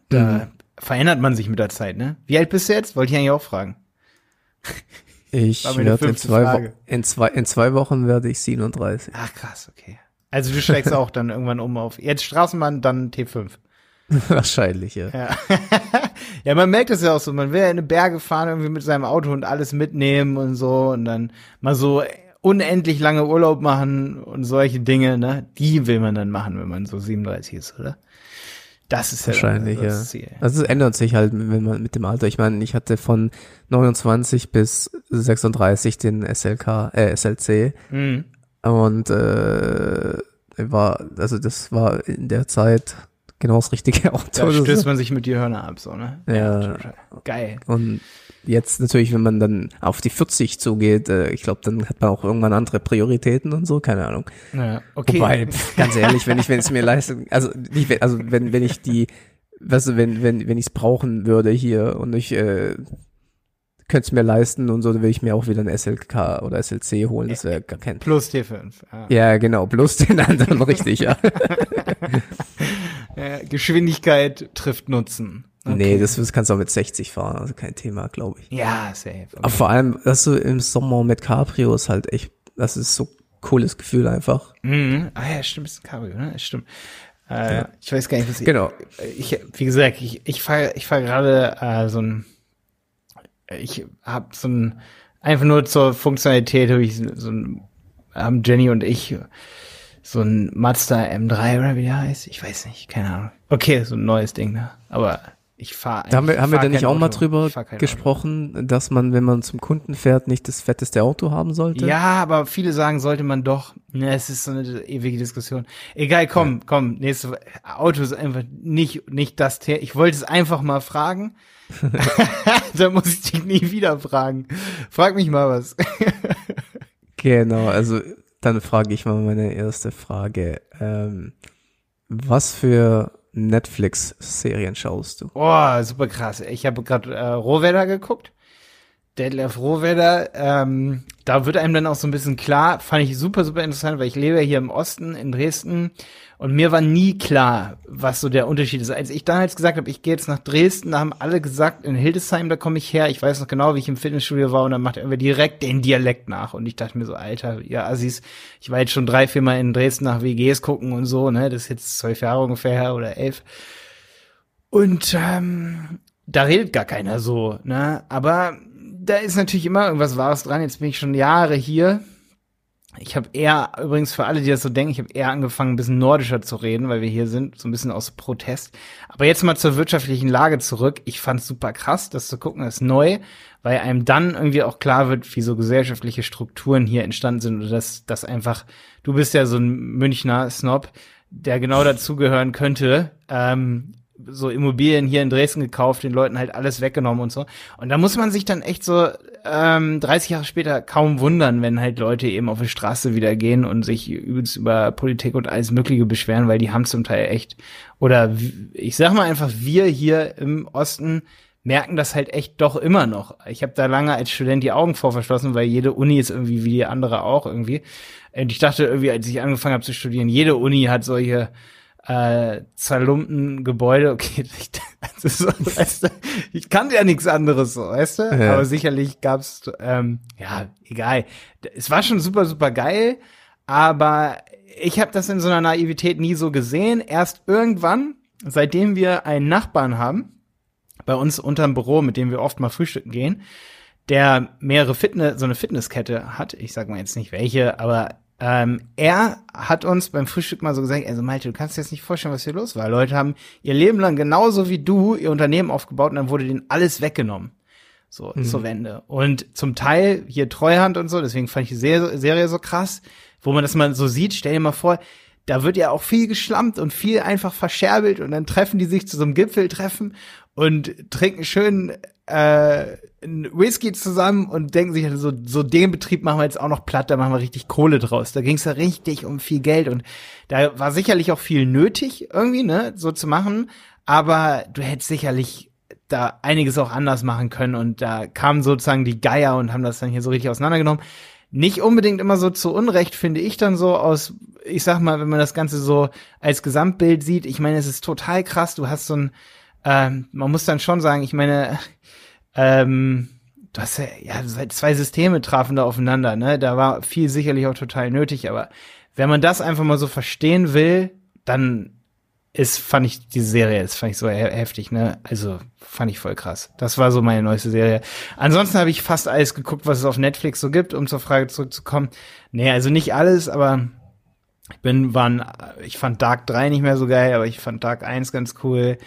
Da verändert man sich mit der Zeit, ne? Wie alt bist du jetzt? Wollte ich eigentlich auch fragen.
Ich werde in zwei. Wo in, zwei, in zwei Wochen werde ich 37.
Ach krass, okay. Also du steigst auch dann irgendwann um auf jetzt Straßenbahn, dann T5.
Wahrscheinlich, ja.
Ja. ja, man merkt es ja auch so, man will ja in die Berge fahren irgendwie mit seinem Auto und alles mitnehmen und so und dann mal so unendlich lange Urlaub machen und solche Dinge, ne? Die will man dann machen, wenn man so 37 ist, oder? Das ist ja
Wahrscheinlich,
das
ja.
Ziel.
Also es ändert sich halt, wenn man mit dem Alter. Ich meine, ich hatte von 29 bis 36 den SLK, äh, SLC
Mhm.
und äh, war, also das war in der Zeit genau das richtige Auto.
Da
Das
stößt man sich mit die Hörner ab, so, ne?
Ja.
total. Geil.
Und jetzt natürlich, wenn man dann auf die 40 zugeht, äh, ich glaube, dann hat man auch irgendwann andere Prioritäten und so, keine Ahnung.
Ja, okay.
Wobei, ganz ehrlich, wenn ich, wenn es mir leisten, also nicht, wenn, also wenn, wenn ich die, weißt du, wenn, wenn, wenn ich es brauchen würde hier und ich äh, könnte es mir leisten und so, dann würde ich mir auch wieder ein SLK oder SLC holen, das wäre gar kein
Plus T5. Ja.
Ja, genau, bloß den anderen richtig. Ja,
Geschwindigkeit trifft Nutzen.
Nee, das, das kannst du auch mit 60 fahren, also kein Thema, glaube ich.
Ja, safe. Okay.
Aber vor allem, dass du im Sommer mit Cabrio ist halt echt, das ist so cooles Gefühl einfach.
Mhm. Ah ja, stimmt, ist ein Cabrio, ne? Stimmt. Äh, Ich weiß gar nicht, was ich.
Genau.
Ich, wie gesagt, ich, ich fahre ich fahr gerade äh, so ein. Ich habe so ein. Einfach nur zur Funktionalität habe ich so ein. Haben Jenny und ich so ein Mazda M3 oder wie der heißt. Ich weiß nicht, keine Ahnung. Okay, so ein neues Ding, ne? Aber Ich fahre
Da haben wir, haben wir denn nicht auch mal drüber gesprochen, Auto. dass man, wenn man zum Kunden fährt, nicht das fetteste Auto haben sollte?
Ja, aber viele sagen, sollte man doch. Ne, es ist so eine ewige Diskussion. Egal, komm, ja. komm, nächste Auto ist einfach nicht, nicht das Thema. Ich wollte es einfach mal fragen. da muss ich dich nie wieder fragen. Frag mich mal was.
genau, also dann frage ich mal meine erste Frage. Ähm, was für Netflix-Serien schaust du?
Oh, super krass. Ich habe gerade äh, Rohwedder geguckt. Detlef Rohwedder, ähm, da wird einem dann auch so ein bisschen klar, fand ich super, super interessant, weil ich lebe ja hier im Osten in Dresden und mir war nie klar, was so der Unterschied ist. Als ich damals gesagt habe, ich gehe jetzt nach Dresden, da haben alle gesagt, in Hildesheim, da komme ich her. Ich weiß noch genau, wie ich im Fitnessstudio war und dann macht er direkt den Dialekt nach. Und ich dachte mir so, Alter, ja, Assis, ich war jetzt schon drei, vier Mal in Dresden nach WGs gucken und so, ne? Das ist jetzt zwölf Jahre ungefähr her oder elf. Und ähm, da redet gar keiner so, ne? Aber da ist natürlich immer irgendwas Wahres dran. Jetzt bin ich schon Jahre hier ich habe eher, übrigens für alle, die das so denken, ich habe eher angefangen, ein bisschen nordischer zu reden, weil wir hier sind, so ein bisschen aus Protest. Aber jetzt mal zur wirtschaftlichen Lage zurück. Ich fand's super krass, das zu gucken, ist neu, weil einem dann irgendwie auch klar wird, wie so gesellschaftliche Strukturen hier entstanden sind oder dass, dass einfach, du bist ja so ein Münchner Snob, der genau dazugehören könnte, ähm, so Immobilien hier in Dresden gekauft, den Leuten halt alles weggenommen und so. Und da muss man sich dann echt so ähm, 30 Jahre später kaum wundern, wenn halt Leute eben auf die Straße wieder gehen und sich übelst über Politik und alles Mögliche beschweren, weil die haben zum Teil echt, oder ich sag mal einfach, wir hier im Osten merken das halt echt doch immer noch. Ich habe da lange als Student die Augen vor verschlossen, weil jede Uni ist irgendwie wie die andere auch irgendwie. Und ich dachte irgendwie, als ich angefangen habe zu studieren, jede Uni hat solche äh, zerlumpten Gebäude, okay, ich, so, weißt du, ich kannte ja nichts anderes so, weißt du? Ja. Aber sicherlich gab's, ähm, ja, egal. Es war schon super, super geil, aber ich habe das in so einer Naivität nie so gesehen. Erst irgendwann, seitdem wir einen Nachbarn haben, bei uns unterm Büro, mit dem wir oft mal frühstücken gehen, der mehrere Fitness, so eine Fitnesskette hat. Ich sag mal jetzt nicht welche, aber ähm, er hat uns beim Frühstück mal so gesagt, also Malte, du kannst dir jetzt nicht vorstellen, was hier los war. Leute haben ihr Leben lang genauso wie du ihr Unternehmen aufgebaut und dann wurde denen alles weggenommen. So, mhm. zur Wende. Und zum Teil hier Treuhand und so, deswegen fand ich die Serie, so krass, wo man das mal so sieht, stell dir mal vor, da wird ja auch viel geschlampt und viel einfach verscherbelt und dann treffen die sich zu so einem Gipfeltreffen und trinken schön äh, Whisky zusammen und denken sich, so, so den Betrieb machen wir jetzt auch noch platt, da machen wir richtig Kohle draus. Da ging es ja richtig um viel Geld und da war sicherlich auch viel nötig irgendwie, ne, so zu machen. Aber du hättest sicherlich da einiges auch anders machen können und da kamen sozusagen die Geier und haben das dann hier so richtig auseinandergenommen. Nicht unbedingt immer so zu Unrecht, finde ich dann so aus, ich sag mal, wenn man das Ganze so als Gesamtbild sieht, ich meine, es ist total krass, du hast so ein, ähm, man muss dann schon sagen, ich meine, ähm, du hast ja, ja, zwei Systeme trafen da aufeinander, ne? Da war viel sicherlich auch total nötig, aber wenn man das einfach mal so verstehen will, dann ist, fand ich die Serie, das fand ich so heftig, ne? Also fand ich voll krass. Das war so meine neueste Serie. Ansonsten habe ich fast alles geguckt, was es auf Netflix so gibt, um zur Frage zurückzukommen. Nee, also nicht alles, aber ich bin, waren, ich fand Dark 3 nicht mehr so geil, aber ich fand Dark 1 ganz cool.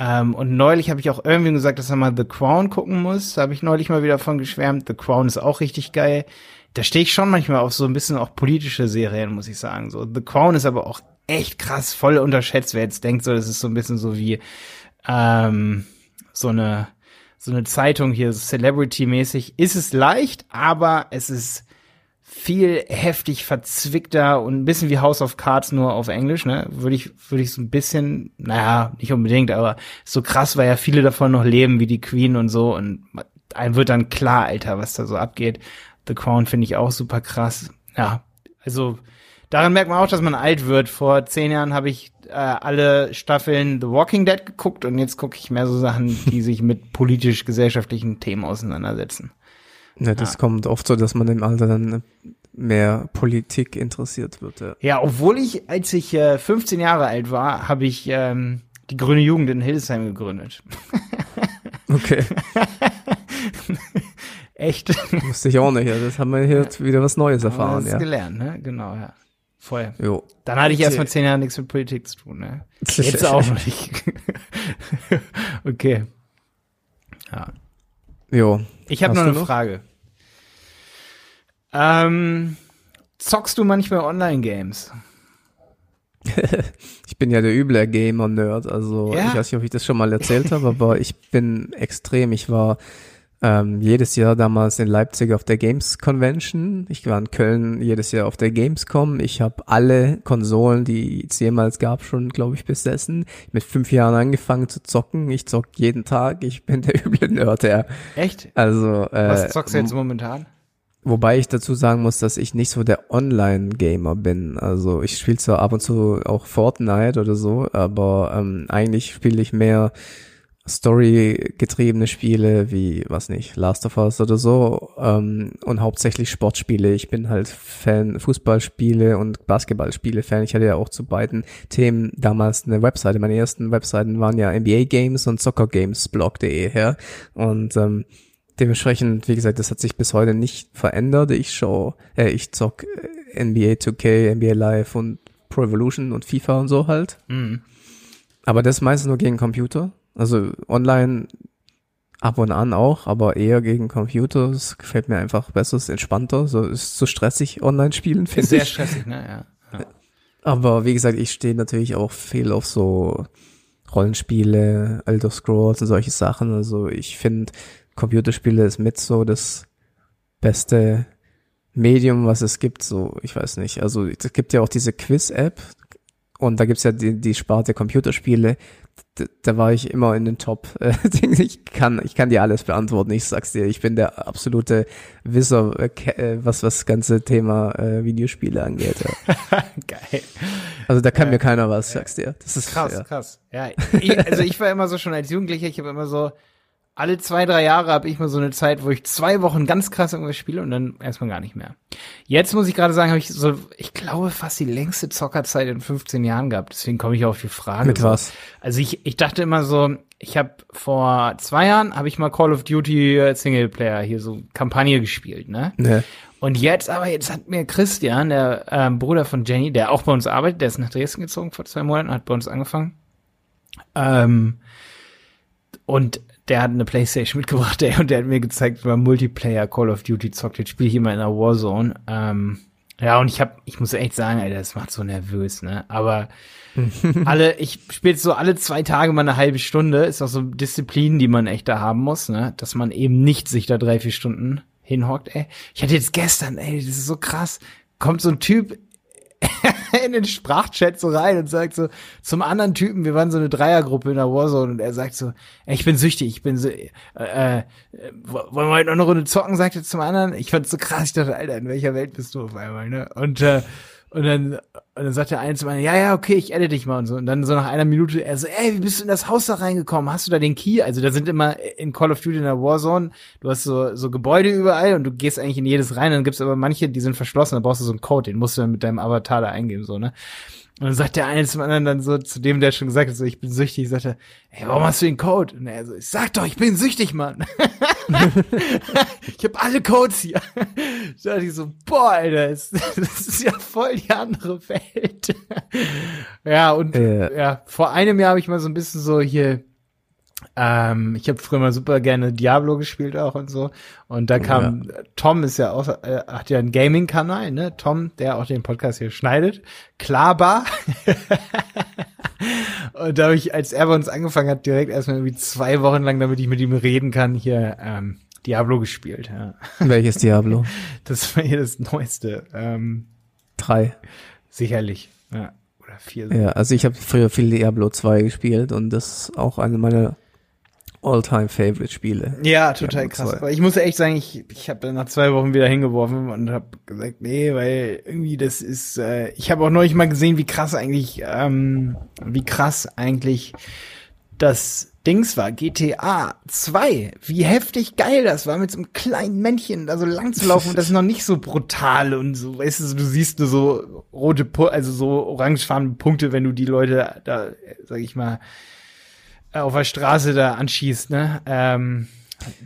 Ähm, und neulich habe ich auch irgendwie gesagt, dass er mal The Crown gucken muss. Da habe ich neulich mal wieder von geschwärmt. The Crown ist auch richtig geil. Da stehe ich schon manchmal auf so ein bisschen auch politische Serien, muss ich sagen. So The Crown ist aber auch echt krass, voll unterschätzt. Wer jetzt denkt, so das ist so ein bisschen so wie ähm, so eine so eine Zeitung hier, Celebrity-mäßig. Ist es leicht, aber es ist viel heftig verzwickter und ein bisschen wie House of Cards nur auf Englisch, ne? Würde ich, würde ich so ein bisschen, naja, nicht unbedingt, aber so krass, weil ja viele davon noch leben, wie die Queen und so und einem wird dann klar, Alter, was da so abgeht. The Crown finde ich auch super krass. Ja, also daran merkt man auch, dass man alt wird. Vor zehn Jahren habe ich äh, alle Staffeln The Walking Dead geguckt und jetzt gucke ich mehr so Sachen, die sich mit politisch-gesellschaftlichen Themen auseinandersetzen.
Ja, das ja. kommt oft so, dass man im Alter dann mehr Politik interessiert wird.
Ja, ja obwohl ich, als ich äh, 15 Jahre alt war, habe ich ähm, die Grüne Jugend in Hildesheim gegründet.
Okay.
Echt?
Wusste ich auch nicht. Ja. Das haben wir hier ja. wieder was Neues erfahren.
Das
ja.
gelernt, ne? Genau, ja. Voll.
Jo.
Dann hatte ich erstmal zehn Jahre nichts mit Politik zu tun, ne? Jetzt auch nicht. okay. Ja.
Jo.
Ich habe noch eine
noch?
Frage. Ähm, zockst du manchmal Online-Games?
Ich bin ja der üble Gamer-Nerd, also
Ja.
ich weiß nicht, ob ich das schon mal erzählt habe, aber ich bin extrem. Ich war ähm, jedes Jahr damals in Leipzig auf der Games Convention. Ich war in Köln jedes Jahr auf der Gamescom. Ich habe alle Konsolen, die es jemals gab, schon, glaube ich, besessen. Mit fünf Jahren angefangen zu zocken. Ich zock jeden Tag. Ich bin der üble Nerd, ja.
Echt?
Also, äh,
Was zockst du jetzt momentan?
Wobei ich dazu sagen muss, dass ich nicht so der Online-Gamer bin. Also ich spiele zwar ab und zu auch Fortnite oder so, aber ähm, eigentlich spiele ich mehr Story-getriebene Spiele wie, was nicht, Last of Us oder so ähm, und hauptsächlich Sportspiele. Ich bin halt Fan, Fußballspiele und Basketballspiele-Fan. Ich hatte ja auch zu beiden Themen damals eine Webseite. Meine ersten Webseiten waren ja NBA Games und soccergamesblog.de her und ähm, dementsprechend, wie gesagt, das hat sich bis heute nicht verändert. Ich schau, äh, ich zock äh, NBA 2K, NBA Live und Pro Evolution und FIFA und so halt.
Mhm.
Aber das meistens nur gegen Computer. Also online ab und an auch, aber eher gegen Computer. Das gefällt mir einfach besser, ist entspannter. So ist so stressig online spielen, finde
Sehr
ich.
stressig, ne? Ja. ja.
Aber wie gesagt, ich stehe natürlich auch viel auf so Rollenspiele, Elder Scrolls und solche Sachen. Also ich finde, Computerspiele ist mit so das beste Medium, was es gibt. So, ich weiß nicht. Also es gibt ja auch diese Quiz-App und da gibt's ja die, die Sparte Computerspiele. Da, da war ich immer in den Top. Äh, ich kann, ich kann dir alles beantworten. Ich sag's dir, ich bin der absolute Wisser, äh, äh, was was das ganze Thema äh, Videospiele angeht. Ja.
Geil.
Also da kann
Ja.
mir keiner was, sag's dir. Das ist
Krass,
Ja.
krass. Ja, ich, also ich war immer so schon als Jugendlicher, ich habe immer so, alle zwei, drei Jahre habe ich mal so eine Zeit, wo ich zwei Wochen ganz krass irgendwas spiele und dann erstmal gar nicht mehr. Jetzt muss ich gerade sagen, habe ich so, ich glaube, fast die längste Zockerzeit in 15 Jahren gehabt. Deswegen komme ich auf die Frage.
Mit was?
Also ich, ich dachte immer so, ich habe vor zwei Jahren habe ich mal Call of Duty äh, Singleplayer hier so Kampagne gespielt, ne?
Ne.
Und jetzt aber, jetzt hat mir Christian, der ähm, Bruder von Jenny, der auch bei uns arbeitet, der ist nach Dresden gezogen vor zwei Monaten, hat bei uns angefangen. Ähm, und der hat eine Playstation mitgebracht, ey, und der hat mir gezeigt, wie man Multiplayer Call of Duty zockt. Jetzt spiele ich immer in der Warzone. Ähm, ja, und ich hab, ich muss echt sagen, ey, das macht so nervös, ne? Aber alle, ich spiele so alle zwei Tage mal eine halbe Stunde, ist auch so Disziplin, die man echt da haben muss, ne? Dass man eben nicht sich da drei, vier Stunden hinhockt, ey. Ich hatte jetzt gestern, ey, das ist so krass, kommt so ein Typ in den Sprachchat so rein und sagt so zum anderen Typen, wir waren so eine Dreiergruppe in der Warzone und er sagt so, ich bin süchtig, ich bin so, äh, äh, wollen wir heute noch eine Runde zocken, sagt er zum anderen. Ich fand's so krass, ich dachte, Alter, in welcher Welt bist du auf einmal, ne? Und, äh, und dann, und dann sagt der eine zum anderen, ja, ja, okay, ich edit dich mal und so. Und dann so nach einer Minute, er so, ey, wie bist du in das Haus da reingekommen? Hast du da den Key? Also da sind immer in Call of Duty in der Warzone, du hast so, so Gebäude überall und du gehst eigentlich in jedes rein. Dann gibt's aber manche, die sind verschlossen, da brauchst du so einen Code, den musst du dann mit deinem Avatar da eingeben, so, ne? Und dann sagt der eine zum anderen dann so, zu dem, der schon gesagt hat, so, ich bin süchtig, sagt er, ey, warum hast du den Code? Und er so, ich sag doch, ich bin süchtig, Mann. ich habe alle Codes hier. Da dachte ich so, boah, Alter, das, das ist ja voll die andere Welt. ja, und
Äh.
ja, vor einem Jahr habe ich mal so ein bisschen so hier, ähm, ich habe früher mal super gerne Diablo gespielt auch und so. Und da kam, Tom ist ja auch, äh, hat ja einen Gaming-Kanal, ne? Tom, der auch den Podcast hier schneidet. Klarbar. und da habe ich, als er bei uns angefangen hat, direkt erstmal irgendwie zwei Wochen lang, damit ich mit ihm reden kann, hier ähm, Diablo gespielt. Ja.
Welches Diablo?
Das war hier das Neueste. Ähm,
Drei.
sicherlich. Ja. Oder vier.
Ja, also ich habe früher viel Diablo 2 gespielt und das ist auch eine meiner All-Time-Favorite-Spiele.
Ja, total krass.
2.
Aber ich muss echt sagen, ich, ich habe nach zwei Wochen wieder hingeworfen und habe gesagt, nee, weil irgendwie das ist, äh, ich habe auch neulich mal gesehen, wie krass eigentlich, ähm, wie krass eigentlich das Dings war, GTA 2. Wie heftig geil das war, mit so einem kleinen Männchen da so lang zu laufen und das ist noch nicht so brutal und so, weißt du, du siehst nur so rote, also so orangefarbene Punkte, wenn du die Leute da, sag ich mal, auf der Straße da anschießt, ne? Ähm,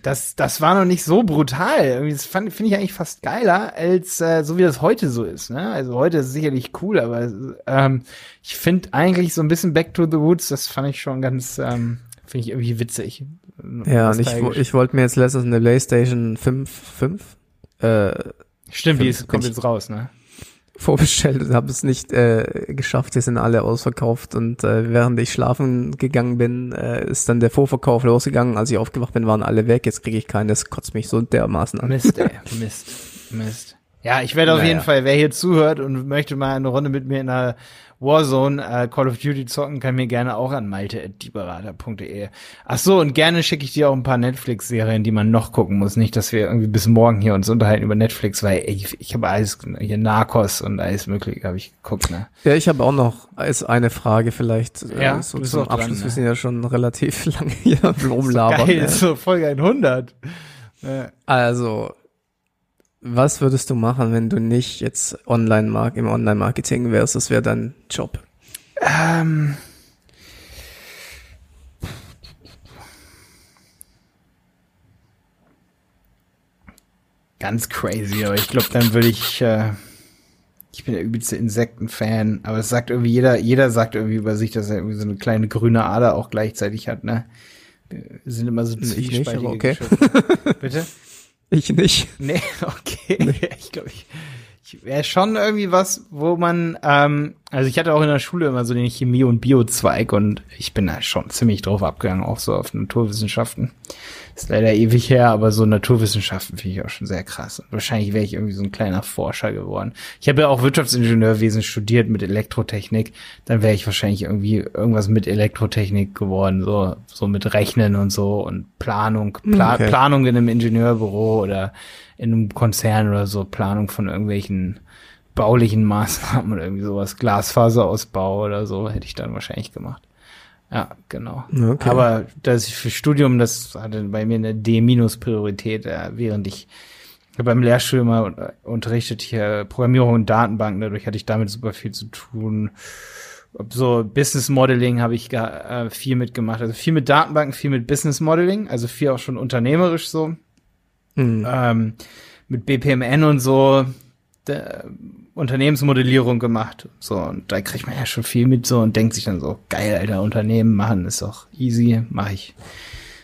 Das, das war noch nicht so brutal. Irgendwie, Das fand- finde ich eigentlich fast geiler, als äh, so wie das heute so ist. Ne? Also heute ist es sicherlich cool, aber ähm, ich finde eigentlich so ein bisschen Back to the Woods, das fand ich schon ganz, ähm, finde ich irgendwie witzig.
Ja, und ich, ich wollte mir jetzt letztens eine PlayStation 5, 5 äh,
Stimmt, die
find-
ist, kommt jetzt raus, ne?
Vorbestellt und habe es nicht äh, geschafft. Die sind alle ausverkauft und äh, während ich schlafen gegangen bin, äh, ist dann der Vorverkauf losgegangen. Als ich aufgewacht bin, waren alle weg. Jetzt kriege ich keinen. Das kotzt mich so dermaßen an.
Mist, ey. Mist. Mist. Ja, ich werde auf
Naja.
jeden Fall, wer hier zuhört und möchte mal eine Runde mit mir in einer Warzone äh, Call of Duty zocken, kann mir gerne auch an malte.dieberater.de. Ach so, und gerne schicke ich dir auch ein paar Netflix-Serien, die man noch gucken muss. Nicht, dass wir irgendwie bis morgen hier uns unterhalten über Netflix, weil ey, ich, ich habe alles, hier Narcos und alles mögliche habe ich geguckt, ne?
Ja, ich habe auch noch als eine Frage vielleicht
Ja,
äh, so zum
auch dran,
Abschluss.
ne?
Wir sind ja schon relativ lange hier rumlabern.
Geil,
ne?
so Folge 100. Ja.
Also, was würdest du machen, wenn du nicht jetzt online mark im Online-Marketing wärst? Das wäre dein Job.
Ähm. Ganz crazy, aber ich glaube, dann würde ich. Äh, ich bin der übelste Insektenfan, aber es sagt irgendwie jeder, jeder sagt irgendwie über sich, dass er irgendwie so eine kleine grüne Ader auch gleichzeitig hat, ne? Wir sind immer so
Ich nicht,
zwiespältige
okay.
Bitte?
Ich nicht.
Nee, okay. Ich glaube, ich, ich wäre schon irgendwie was, wo man, ähm, also ich hatte auch in der Schule immer so den Chemie- und Bio-Zweig und ich bin da schon ziemlich drauf abgegangen, auch so auf Naturwissenschaften. Ist leider ewig her, aber so Naturwissenschaften finde ich auch schon sehr krass. Und wahrscheinlich wäre ich irgendwie so ein kleiner Forscher geworden. Ich habe ja auch Wirtschaftsingenieurwesen studiert mit Elektrotechnik. Dann wäre ich wahrscheinlich irgendwie irgendwas mit Elektrotechnik geworden, so, so mit Rechnen und so und Planung, Pla
Okay.
Planung in einem Ingenieurbüro oder in einem Konzern oder so, Planung von irgendwelchen baulichen Maßnahmen oder irgendwie sowas, Glasfaserausbau oder so, hätte ich dann wahrscheinlich gemacht. Ja, genau.
Okay.
Aber das für Studium, das hatte bei mir eine D-Priorität, äh, während ich beim Lehrstuhl immer unterrichtet hier Programmierung und Datenbanken, dadurch hatte ich damit super viel zu tun. So Business Modeling habe ich ga- äh, viel mitgemacht, also viel mit Datenbanken, viel mit Business Modeling, also viel auch schon unternehmerisch so
Hm.
ähm, mit BPMN und so der Unternehmensmodellierung gemacht. So, und da kriegt man ja schon viel mit so und denkt sich dann so, geil, Alter, Unternehmen machen ist doch easy, mache ich.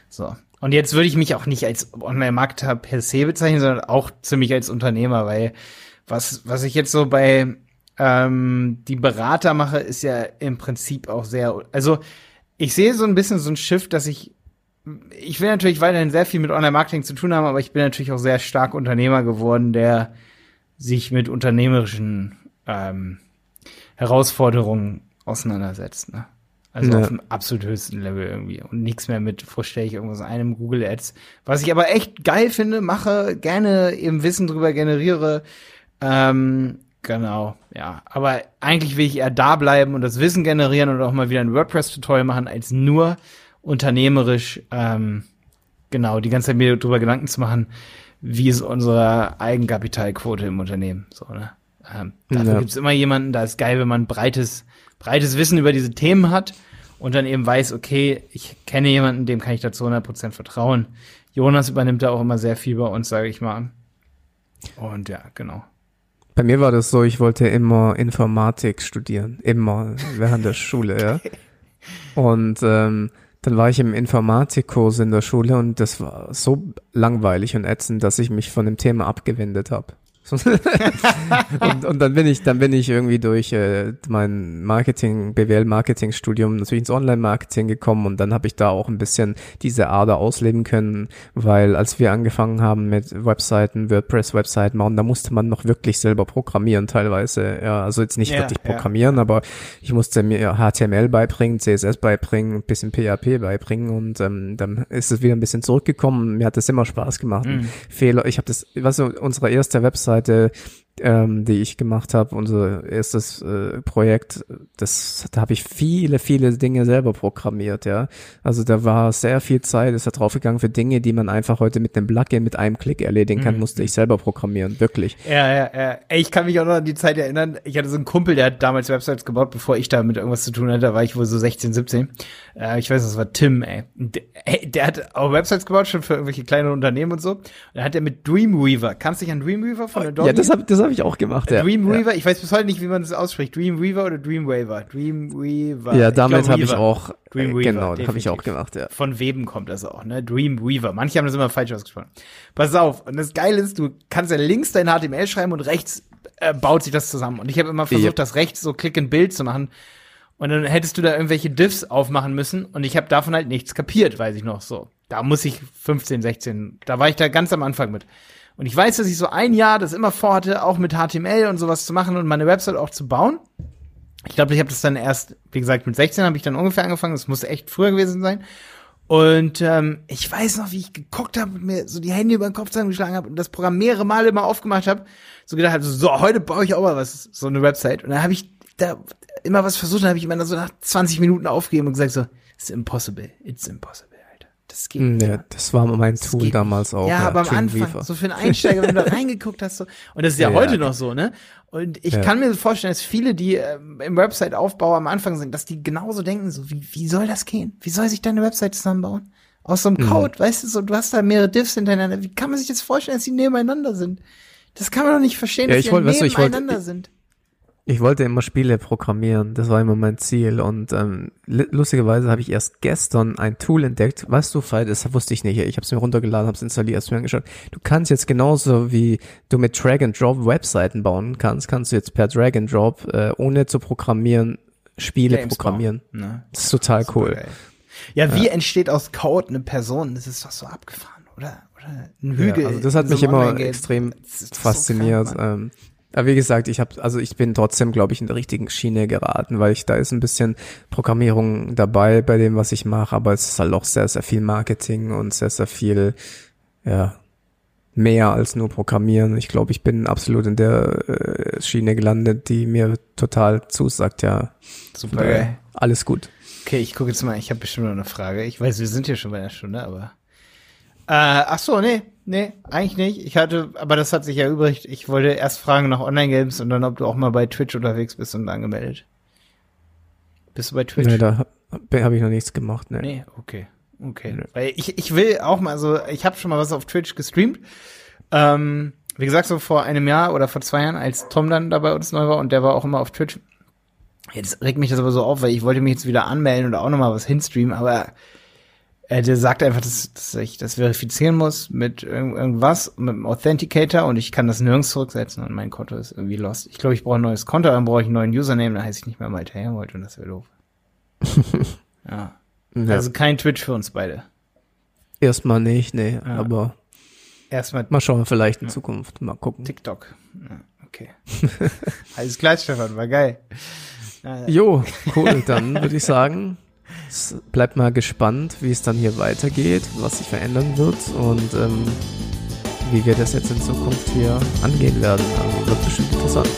So. Und jetzt würde ich mich auch nicht als Online-Marketer per se bezeichnen, sondern auch ziemlich als Unternehmer, weil was, was ich jetzt so bei ähm, die Berater mache, ist ja im Prinzip auch sehr, also ich sehe so ein bisschen so ein Shift, dass ich ich will natürlich weiterhin sehr viel mit Online-Marketing zu tun haben, aber ich bin natürlich auch sehr stark Unternehmer geworden, der sich mit unternehmerischen ähm, Herausforderungen auseinandersetzt. Ne? Also
Ja.
auf dem absolut höchsten Level irgendwie. Und nichts mehr mit, wo stelle ich irgendwas ein im Google Ads. Was ich aber echt geil finde, mache, gerne eben Wissen drüber generiere. Ähm, genau, ja. Aber eigentlich will ich eher da bleiben und das Wissen generieren und auch mal wieder ein WordPress-Tutorial machen, als nur unternehmerisch, ähm, genau, die ganze Zeit mir darüber Gedanken zu machen, wie ist unsere Eigenkapitalquote im Unternehmen. So, ne? ähm, dafür
Ja.
gibt's immer jemanden, da ist geil, wenn man breites, breites Wissen über diese Themen hat und dann eben weiß, okay, ich kenne jemanden, dem kann ich da zu 100% vertrauen. Jonas übernimmt da auch immer sehr viel bei uns, sage ich mal. Und ja, genau.
Bei mir war das so, ich wollte immer Informatik studieren. Immer während der Schule, ja. Und ähm, dann war ich im Informatikkurs in der Schule und das war so langweilig und ätzend, dass ich mich von dem Thema abgewendet habe. und, und dann bin ich, dann bin ich irgendwie durch äh, mein Marketing, BWL-Marketing-Studium natürlich ins Online-Marketing gekommen und dann habe ich da auch ein bisschen diese Ader ausleben können, weil als wir angefangen haben mit Webseiten, WordPress-Webseiten machen, da musste man noch wirklich selber programmieren teilweise. Ja, also jetzt nicht
Ja,
wirklich programmieren, aber ich musste mir HTML beibringen, CSS beibringen, ein bisschen PHP beibringen und ähm, dann ist es wieder ein bisschen zurückgekommen. Mir hat das immer Spaß gemacht.
Mhm.
Fehler, ich habe das, was so unsere erste Webseite Startseite ähm, die ich gemacht habe, unser erstes äh, Projekt, das da habe ich viele, viele Dinge selber programmiert, ja. Also da war sehr viel Zeit, ist da draufgegangen für Dinge, die man einfach heute mit einem Plugin mit einem Klick erledigen kann,
Mhm.
musste ich selber programmieren, wirklich.
Ja, ja, ja. Ey, ich kann mich auch noch an die Zeit erinnern. Ich hatte so einen Kumpel, der hat damals Websites gebaut, bevor ich damit irgendwas zu tun hatte. Da war ich wohl so 16, 17. Äh, ich weiß, das war Tim, ey. Der, ey, der hat auch Websites gebaut, schon für irgendwelche kleine Unternehmen und so. Und da hat er mit Dreamweaver. Kannst du dich an Dreamweaver von Adobe?
Ja, das habe das hab ich auch gemacht, ja.
Dreamweaver, ich weiß bis heute nicht, wie man das ausspricht. Dreamweaver oder Dreamweaver? Dreamweaver.
Ja, damit habe ich
Weaver.
auch, äh,
Dreamweaver,
genau, habe ich auch gemacht, ja.
Von Weben kommt das auch, ne? Dreamweaver. Manche haben das immer falsch ausgesprochen. Pass auf. Und das Geile ist, du kannst ja links dein HTML schreiben und rechts äh, baut sich das zusammen. Und ich habe immer versucht,
Yep.
das rechts so Click in Bild zu machen. Und dann hättest du da irgendwelche Diffs aufmachen müssen. Und ich habe davon halt nichts kapiert, weiß ich noch so. Da muss ich 15, 16, da war ich da ganz am Anfang mit. Und ich weiß, dass ich so ein Jahr das immer vorhatte, auch mit HTML und sowas zu machen und meine Website auch zu bauen. Ich glaube, ich habe das dann erst, wie gesagt, mit 16 habe ich dann ungefähr angefangen. Das muss echt früher gewesen sein. Und ähm, ich weiß noch, wie ich geguckt habe mir so die Hände über den Kopf zusammengeschlagen habe und das Programm mehrere Male immer aufgemacht habe. So gedacht habe, so heute baue ich auch mal was, so eine Website. Und dann habe ich da immer was versucht, dann habe ich immer so nach 20 Minuten aufgegeben und gesagt so, it's impossible, it's impossible. Das geht
Hm,
nicht.
Ja, das war mein Tool
geht
damals auch.
Ja, aber am. Anfang, so für einen Einsteiger, wenn du da reingeguckt hast, so, und das ist ja,
Ja,
heute
ja.
noch so, ne? Und ich
Ja.
kann mir vorstellen, dass viele, die ähm, im Website-Aufbau am Anfang sind, dass die genauso denken, so, wie, wie soll das gehen? Wie soll sich deine Website zusammenbauen? Aus so
Mhm.
einem Code, weißt du, so, du hast da mehrere Diffs hintereinander. Wie kann man sich das vorstellen, dass die nebeneinander sind? Das kann man doch nicht verstehen,
Ja,
dass die
wollte- weißt du,
nebeneinander sind.
Ich wollte immer Spiele programmieren, das war immer mein Ziel und ähm, lustigerweise habe ich erst gestern ein Tool entdeckt, weißt du, Fall, das wusste ich nicht, ich habe es mir runtergeladen, habe es installiert, hab's mir angeschaut. Du kannst jetzt genauso wie du mit Drag and Drop Webseiten bauen kannst, kannst du jetzt per Drag and Drop äh, ohne zu programmieren Spiele
Games
programmieren.
bauen, ne?
Das ist total cool.
Supergeil. Ja, wie entsteht aus Code eine Person? Das ist doch so abgefahren, oder? Oder ein Hügel.
Ja, also das hat
so
mich immer extrem
so
fasziniert.
Mann.
ähm, aber wie gesagt, ich habe, also ich bin trotzdem, glaube ich, in der richtigen Schiene geraten, weil ich da ist ein bisschen Programmierung dabei bei dem, was ich mache, aber es ist halt auch sehr, sehr viel Marketing und sehr, sehr viel, ja, mehr als nur Programmieren. Ich glaube, ich bin absolut in der äh, Schiene gelandet, die mir total zusagt, ja.
Super.
Alles gut.
Okay, ich gucke jetzt mal, ich habe bestimmt noch eine Frage. Ich weiß, wir sind hier schon bei einer Stunde, aber. Äh, ach so, nee, nee, eigentlich nicht. Ich hatte, aber das hat sich ja übrig. Ich wollte erst fragen nach Online-Games und dann, ob du auch mal bei Twitch unterwegs bist und angemeldet. Bist du bei Twitch?
Nee, da habe hab ich noch nichts gemacht, ne.
Nee, okay. Okay.
Nö.
Weil ich, ich will auch mal so, ich habe schon mal was auf Twitch gestreamt. Ähm, wie gesagt, so vor einem Jahr oder vor zwei Jahren, als Tom dann da bei uns neu war und der war auch immer auf Twitch. Jetzt regt mich das aber so auf, weil ich wollte mich jetzt wieder anmelden und auch noch mal was hinstreamen, aber äh, der sagt einfach, dass, dass ich das verifizieren muss mit irgend, irgendwas, mit dem Authenticator und ich kann das nirgends zurücksetzen und mein Konto ist irgendwie lost. Ich glaube, ich brauche ein neues Konto, dann brauche ich einen neuen Username, dann heiße ich nicht mehr Malte Herwold und das wäre doof. ja.
Ja.
Also kein Twitch für uns beide.
Erstmal nicht, nee,
Ja.
aber
Erstmal
mal schauen, vielleicht in Zukunft, mal gucken.
TikTok. Ja, okay. Alles klar, Stefan, war geil.
Jo, cool. Dann würde ich sagen, bleibt mal gespannt, wie es dann hier weitergeht, was sich verändern wird und ähm, wie wir das jetzt in Zukunft hier angehen werden. Also wird bestimmt interessant.